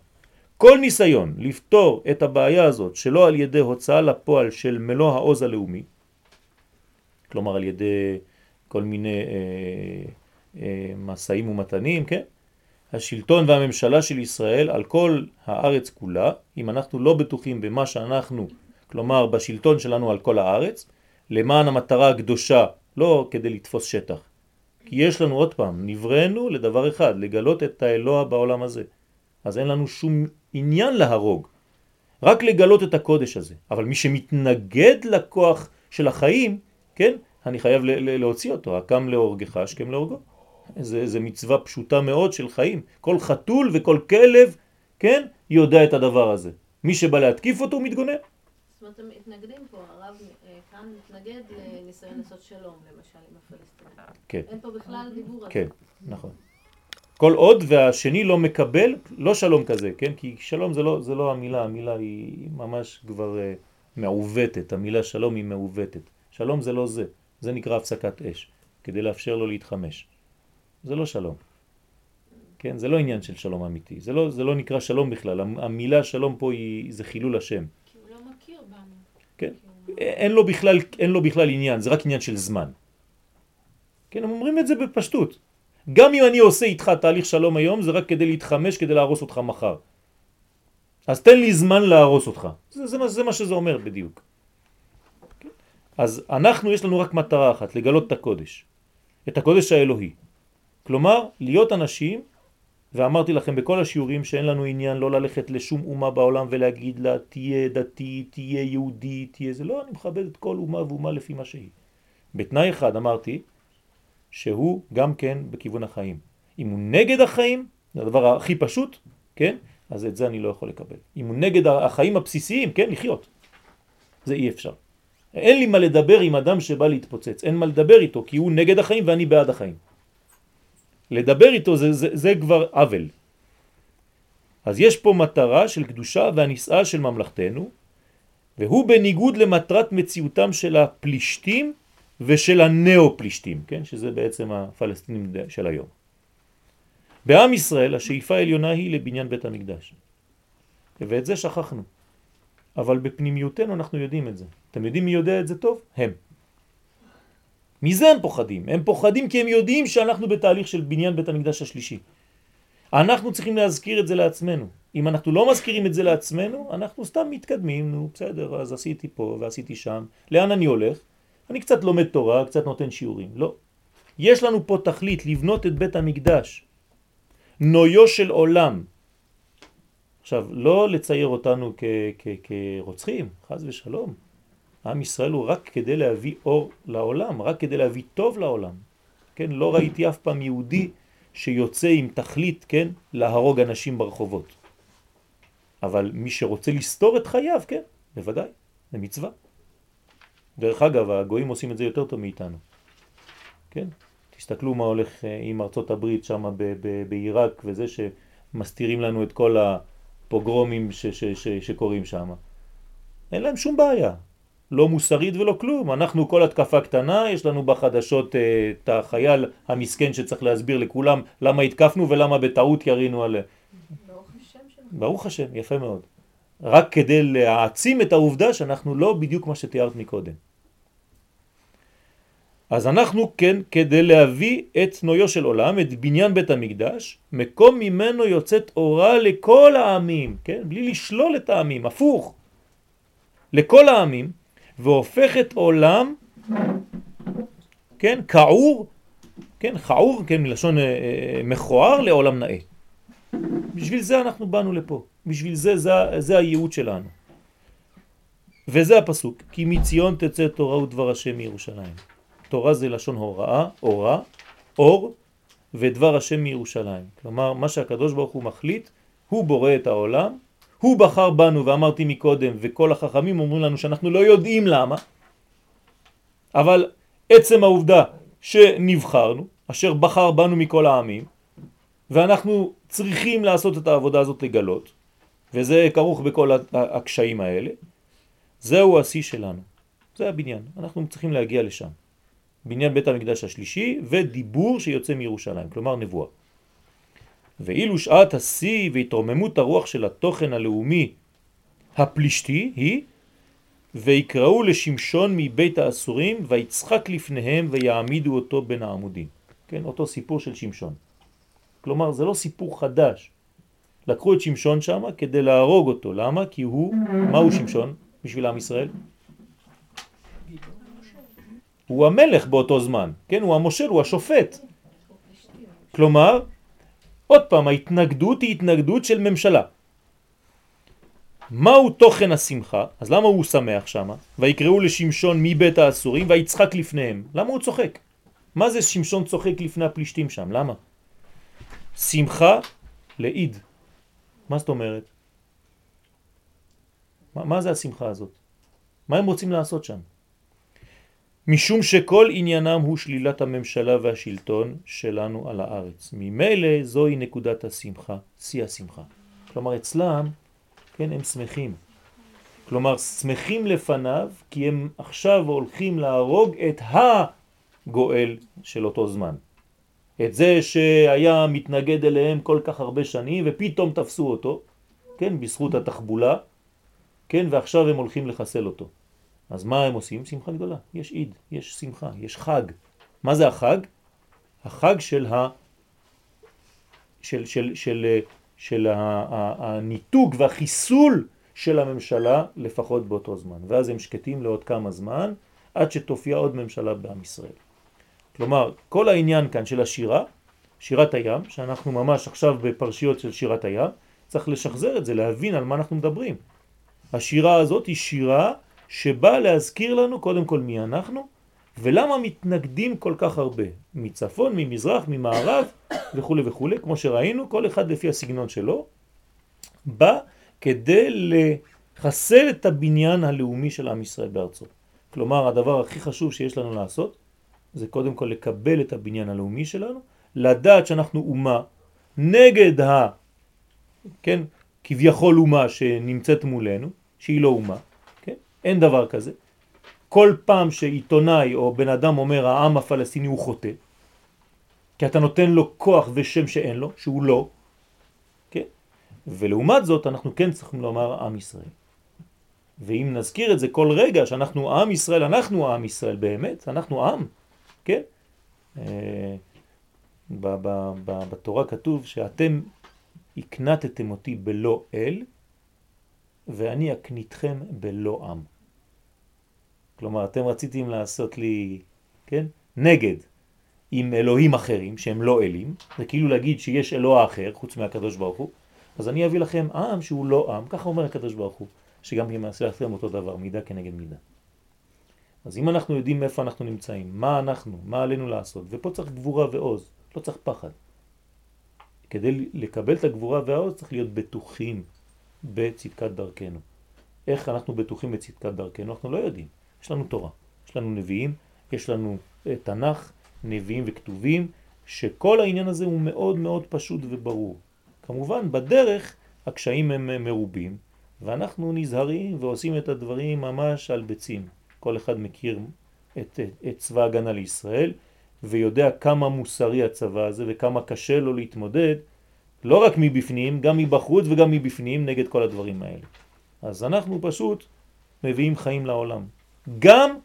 כל ניסיון לפתור את הבעיה הזאת שלא על ידי הוצאה לפועל של מלוא העוז הלאומי, כלומר על ידי כל מיני אה, אה, מסעים ומתנים, כן? השלטון והממשלה של ישראל על כל הארץ כולה, אם אנחנו לא בטוחים במה שאנחנו, כלומר בשלטון שלנו על כל הארץ, למען המטרה הקדושה, לא כדי לתפוס שטח. כי יש לנו עוד פעם, נבראנו לדבר אחד, לגלות את האלוה בעולם הזה. אז אין לנו שום עניין להרוג, רק לגלות את הקודש הזה. אבל מי שמתנגד לכוח של החיים, כן, אני חייב להוציא אותו, הקם להורגך, השכם להורגו. זה, זה מצווה פשוטה מאוד של חיים. כל חתול וכל כלב, כן, יודע את הדבר הזה. מי שבא להתקיף אותו מתגונן.
זאת אומרת, הם מתנגדים פה, הרב אה, כאן מתנגד לניסיון לעשות שלום, למשל, עם הפלסטינים.
כן.
אין פה בכלל דיבור על זה.
כן, נכון. כל עוד והשני לא מקבל, לא שלום כזה, כן? כי שלום זה לא, זה לא המילה, המילה היא ממש כבר uh, מעוותת, המילה שלום היא מעוותת. שלום זה לא זה, זה נקרא הפסקת אש, כדי לאפשר לו להתחמש. זה לא שלום. כן? זה לא עניין של שלום אמיתי, זה לא, זה לא נקרא שלום בכלל, המילה שלום פה היא, זה חילול השם.
כי הוא לא מכיר בנו.
כן? אין לו, בכלל, אין לו בכלל עניין, זה רק עניין של זמן. כן, הם אומרים את זה בפשטות. גם אם אני עושה איתך תהליך שלום היום, זה רק כדי להתחמש, כדי להרוס אותך מחר. אז תן לי זמן להרוס אותך. זה, זה, זה מה שזה אומר בדיוק. אז אנחנו, יש לנו רק מטרה אחת, לגלות את הקודש. את הקודש האלוהי. כלומר, להיות אנשים, ואמרתי לכם בכל השיעורים שאין לנו עניין לא ללכת לשום אומה בעולם ולהגיד לה תהיה דתי, תהיה יהודי, תהיה זה, לא, אני מכבד את כל אומה ואומה לפי מה שהיא. בתנאי אחד אמרתי, שהוא גם כן בכיוון החיים. אם הוא נגד החיים, זה הדבר הכי פשוט, כן? אז את זה אני לא יכול לקבל. אם הוא נגד החיים הבסיסיים, כן, לחיות. זה אי אפשר. אין לי מה לדבר עם אדם שבא להתפוצץ, אין מה לדבר איתו, כי הוא נגד החיים ואני בעד החיים. לדבר איתו זה, זה, זה כבר עוול. אז יש פה מטרה של קדושה והנישאה של ממלכתנו, והוא בניגוד למטרת מציאותם של הפלישתים ושל הנאו-פלישתים, כן? שזה בעצם הפלסטינים של היום. בעם ישראל השאיפה העליונה היא לבניין בית המקדש. ואת זה שכחנו. אבל בפנימיותנו אנחנו יודעים את זה. אתם יודעים מי יודע את זה טוב? הם. מזה הם פוחדים. הם פוחדים כי הם יודעים שאנחנו בתהליך של בניין בית המקדש השלישי. אנחנו צריכים להזכיר את זה לעצמנו. אם אנחנו לא מזכירים את זה לעצמנו, אנחנו סתם מתקדמים, נו בסדר, אז עשיתי פה ועשיתי שם. לאן אני הולך? אני קצת לומד תורה, קצת נותן שיעורים. לא. יש לנו פה תכלית לבנות את בית המקדש. נויו של עולם. עכשיו, לא לצייר אותנו כרוצחים, חז ושלום. עם ישראל הוא רק כדי להביא אור לעולם, רק כדי להביא טוב לעולם. כן, לא ראיתי אף פעם יהודי שיוצא עם תכלית, כן, להרוג אנשים ברחובות. אבל מי שרוצה לסתור את חייו, כן, בוודאי, זה מצווה. דרך אגב, הגויים עושים את זה יותר טוב מאיתנו. כן? תסתכלו מה הולך אה, עם ארצות הברית שם בעיראק וזה שמסתירים לנו את כל הפוגרומים שקורים שם. אין להם שום בעיה. לא מוסרית ולא כלום. אנחנו כל התקפה קטנה, יש לנו בחדשות אה, את החייל המסכן שצריך להסביר לכולם למה התקפנו ולמה בטעות ירינו עליה.
ברוך השם שלנו.
ברוך השם, יפה מאוד. רק כדי להעצים את העובדה שאנחנו לא בדיוק מה שתיארת מקודם. אז אנחנו כן, כדי להביא את נויו של עולם, את בניין בית המקדש, מקום ממנו יוצאת אורה לכל העמים, כן? בלי לשלול את העמים, הפוך, לכל העמים, והופכת עולם, כן, כעור, כן, כעור, כן, מלשון אה, אה, מכוער לעולם נאה. בשביל זה אנחנו באנו לפה, בשביל זה, זה, זה הייעוד שלנו. וזה הפסוק, כי מציון תצא תורה ודבר השם מירושלים. תורה זה לשון הוראה, אורה, אור, ודבר השם מירושלים. כלומר, מה שהקדוש ברוך הוא מחליט, הוא בורא את העולם, הוא בחר בנו, ואמרתי מקודם, וכל החכמים אומרים לנו שאנחנו לא יודעים למה, אבל עצם העובדה שנבחרנו, אשר בחר בנו מכל העמים, ואנחנו צריכים לעשות את העבודה הזאת לגלות, וזה כרוך בכל הקשיים האלה, זהו השיא שלנו. זה הבניין, אנחנו צריכים להגיע לשם. בניין בית המקדש השלישי ודיבור שיוצא מירושלים, כלומר נבואה. ואילו שעת השיא והתרוממות הרוח של התוכן הלאומי הפלישתי היא ויקראו לשמשון מבית האסורים ויצחק לפניהם ויעמידו אותו בין העמודים. כן, אותו סיפור של שמשון. כלומר, זה לא סיפור חדש. לקחו את שמשון שם כדי להרוג אותו. למה? כי הוא, מהו שמשון בשביל עם ישראל? הוא המלך באותו זמן, כן? הוא המושל, הוא השופט. כלומר, עוד פעם, ההתנגדות היא התנגדות של ממשלה. מהו תוכן השמחה? אז למה הוא שמח שם? ויקראו לשמשון מבית האסורים ויצחק לפניהם. למה הוא צוחק? מה זה שמשון צוחק לפני הפלישתים שם? למה? שמחה לעיד. מה זאת אומרת? מה, מה זה השמחה הזאת? מה הם רוצים לעשות שם? משום שכל עניינם הוא שלילת הממשלה והשלטון שלנו על הארץ. ממילא זוהי נקודת השמחה, שיא השמחה. כלומר אצלם, כן, הם שמחים. כלומר שמחים לפניו כי הם עכשיו הולכים להרוג את הגואל של אותו זמן. את זה שהיה מתנגד אליהם כל כך הרבה שנים ופתאום תפסו אותו, כן, בזכות התחבולה, כן, ועכשיו הם הולכים לחסל אותו. אז מה הם עושים? שמחה גדולה. יש עיד, יש שמחה, יש חג. מה זה החג? החג של, ה... של, של, של, של הניתוק והחיסול של הממשלה לפחות באותו זמן. ואז הם שקטים לעוד כמה זמן עד שתופיע עוד ממשלה בעם ישראל. כלומר, כל העניין כאן של השירה, שירת הים, שאנחנו ממש עכשיו בפרשיות של שירת הים, צריך לשחזר את זה, להבין על מה אנחנו מדברים. השירה הזאת היא שירה שבא להזכיר לנו קודם כל מי אנחנו, ולמה מתנגדים כל כך הרבה, מצפון, ממזרח, ממערב וכו' וכו', כמו שראינו, כל אחד לפי הסגנון שלו, בא כדי לחסל את הבניין הלאומי של עם ישראל בארצו. כלומר, הדבר הכי חשוב שיש לנו לעשות, זה קודם כל לקבל את הבניין הלאומי שלנו, לדעת שאנחנו אומה נגד כן, כביכול אומה שנמצאת מולנו, שהיא לא אומה? אין דבר כזה. כל פעם שעיתונאי או בן אדם אומר העם הפלסטיני הוא חוטא, כי אתה נותן לו כוח ושם שאין לו, שהוא לא, כן? ולעומת זאת אנחנו כן צריכים לומר עם ישראל. ואם נזכיר את זה כל רגע שאנחנו עם ישראל, אנחנו עם ישראל באמת, אנחנו עם, כן? אה, בתורה כתוב שאתם הקנתתם אותי בלא אל ואני אקניתכם בלא עם. כלומר, אתם רציתם לעשות לי, כן, נגד עם אלוהים אחרים שהם לא אלים, זה כאילו להגיד שיש אלוה אחר חוץ מהקדוש ברוך הוא, אז אני אביא לכם עם שהוא לא עם, ככה אומר הקדוש ברוך הוא, שגם אם יעשה לכם אותו דבר, מידה כנגד מידה. אז אם אנחנו יודעים איפה אנחנו נמצאים, מה אנחנו, מה עלינו לעשות, ופה צריך גבורה ועוז, לא צריך פחד. כדי לקבל את הגבורה והעוז צריך להיות בטוחים בצדקת דרכנו. איך אנחנו בטוחים בצדקת דרכנו? אנחנו לא יודעים. יש לנו תורה, יש לנו נביאים, יש לנו אה, תנ"ך, נביאים וכתובים, שכל העניין הזה הוא מאוד מאוד פשוט וברור. כמובן, בדרך הקשיים הם אה, מרובים, ואנחנו נזהרים ועושים את הדברים ממש על ביצים. כל אחד מכיר את, את, את צבא הגנה לישראל, ויודע כמה מוסרי הצבא הזה וכמה קשה לו להתמודד, לא רק מבפנים, גם מבחוץ וגם מבפנים נגד כל הדברים האלה. אז אנחנו פשוט מביאים חיים לעולם. גם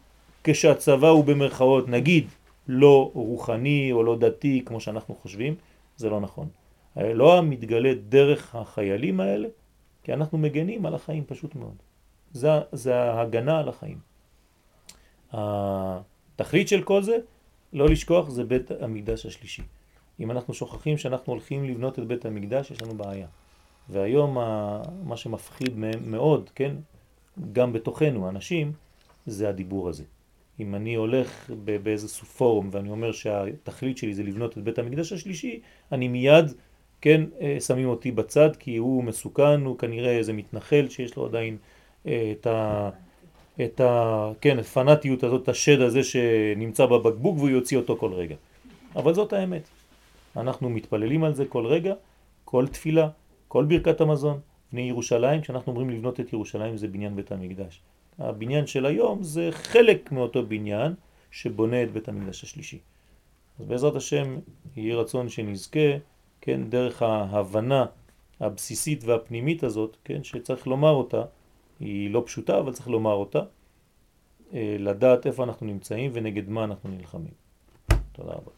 כשהצבא הוא במרכאות, נגיד, לא רוחני או לא דתי כמו שאנחנו חושבים, זה לא נכון. האלוה מתגלה דרך החיילים האלה, כי אנחנו מגנים על החיים פשוט מאוד. זה, זה ההגנה על החיים. התכלית של כל זה, לא לשכוח, זה בית המקדש השלישי. אם אנחנו שוכחים שאנחנו הולכים לבנות את בית המקדש, יש לנו בעיה. והיום מה שמפחיד מאוד, כן, גם בתוכנו, אנשים, זה הדיבור הזה. אם אני הולך באיזה פורום ואני אומר שהתכלית שלי זה לבנות את בית המקדש השלישי, אני מיד, כן, אה, שמים אותי בצד כי הוא מסוכן, הוא כנראה איזה מתנחל שיש לו עדיין אה, את ה... את ה... כן, הפנאטיות הזאת, את השד הזה שנמצא בבקבוק והוא יוציא אותו כל רגע. אבל זאת האמת. אנחנו מתפללים על זה כל רגע, כל תפילה, כל ברכת המזון. בני ירושלים, כשאנחנו אומרים לבנות את ירושלים זה בניין בית המקדש. הבניין של היום זה חלק מאותו בניין שבונה את בית המקדש השלישי. אז בעזרת השם יהיה רצון שנזכה, כן, דרך ההבנה הבסיסית והפנימית הזאת, כן, שצריך לומר אותה, היא לא פשוטה אבל צריך לומר אותה, אה, לדעת איפה אנחנו נמצאים ונגד מה אנחנו נלחמים. תודה רבה.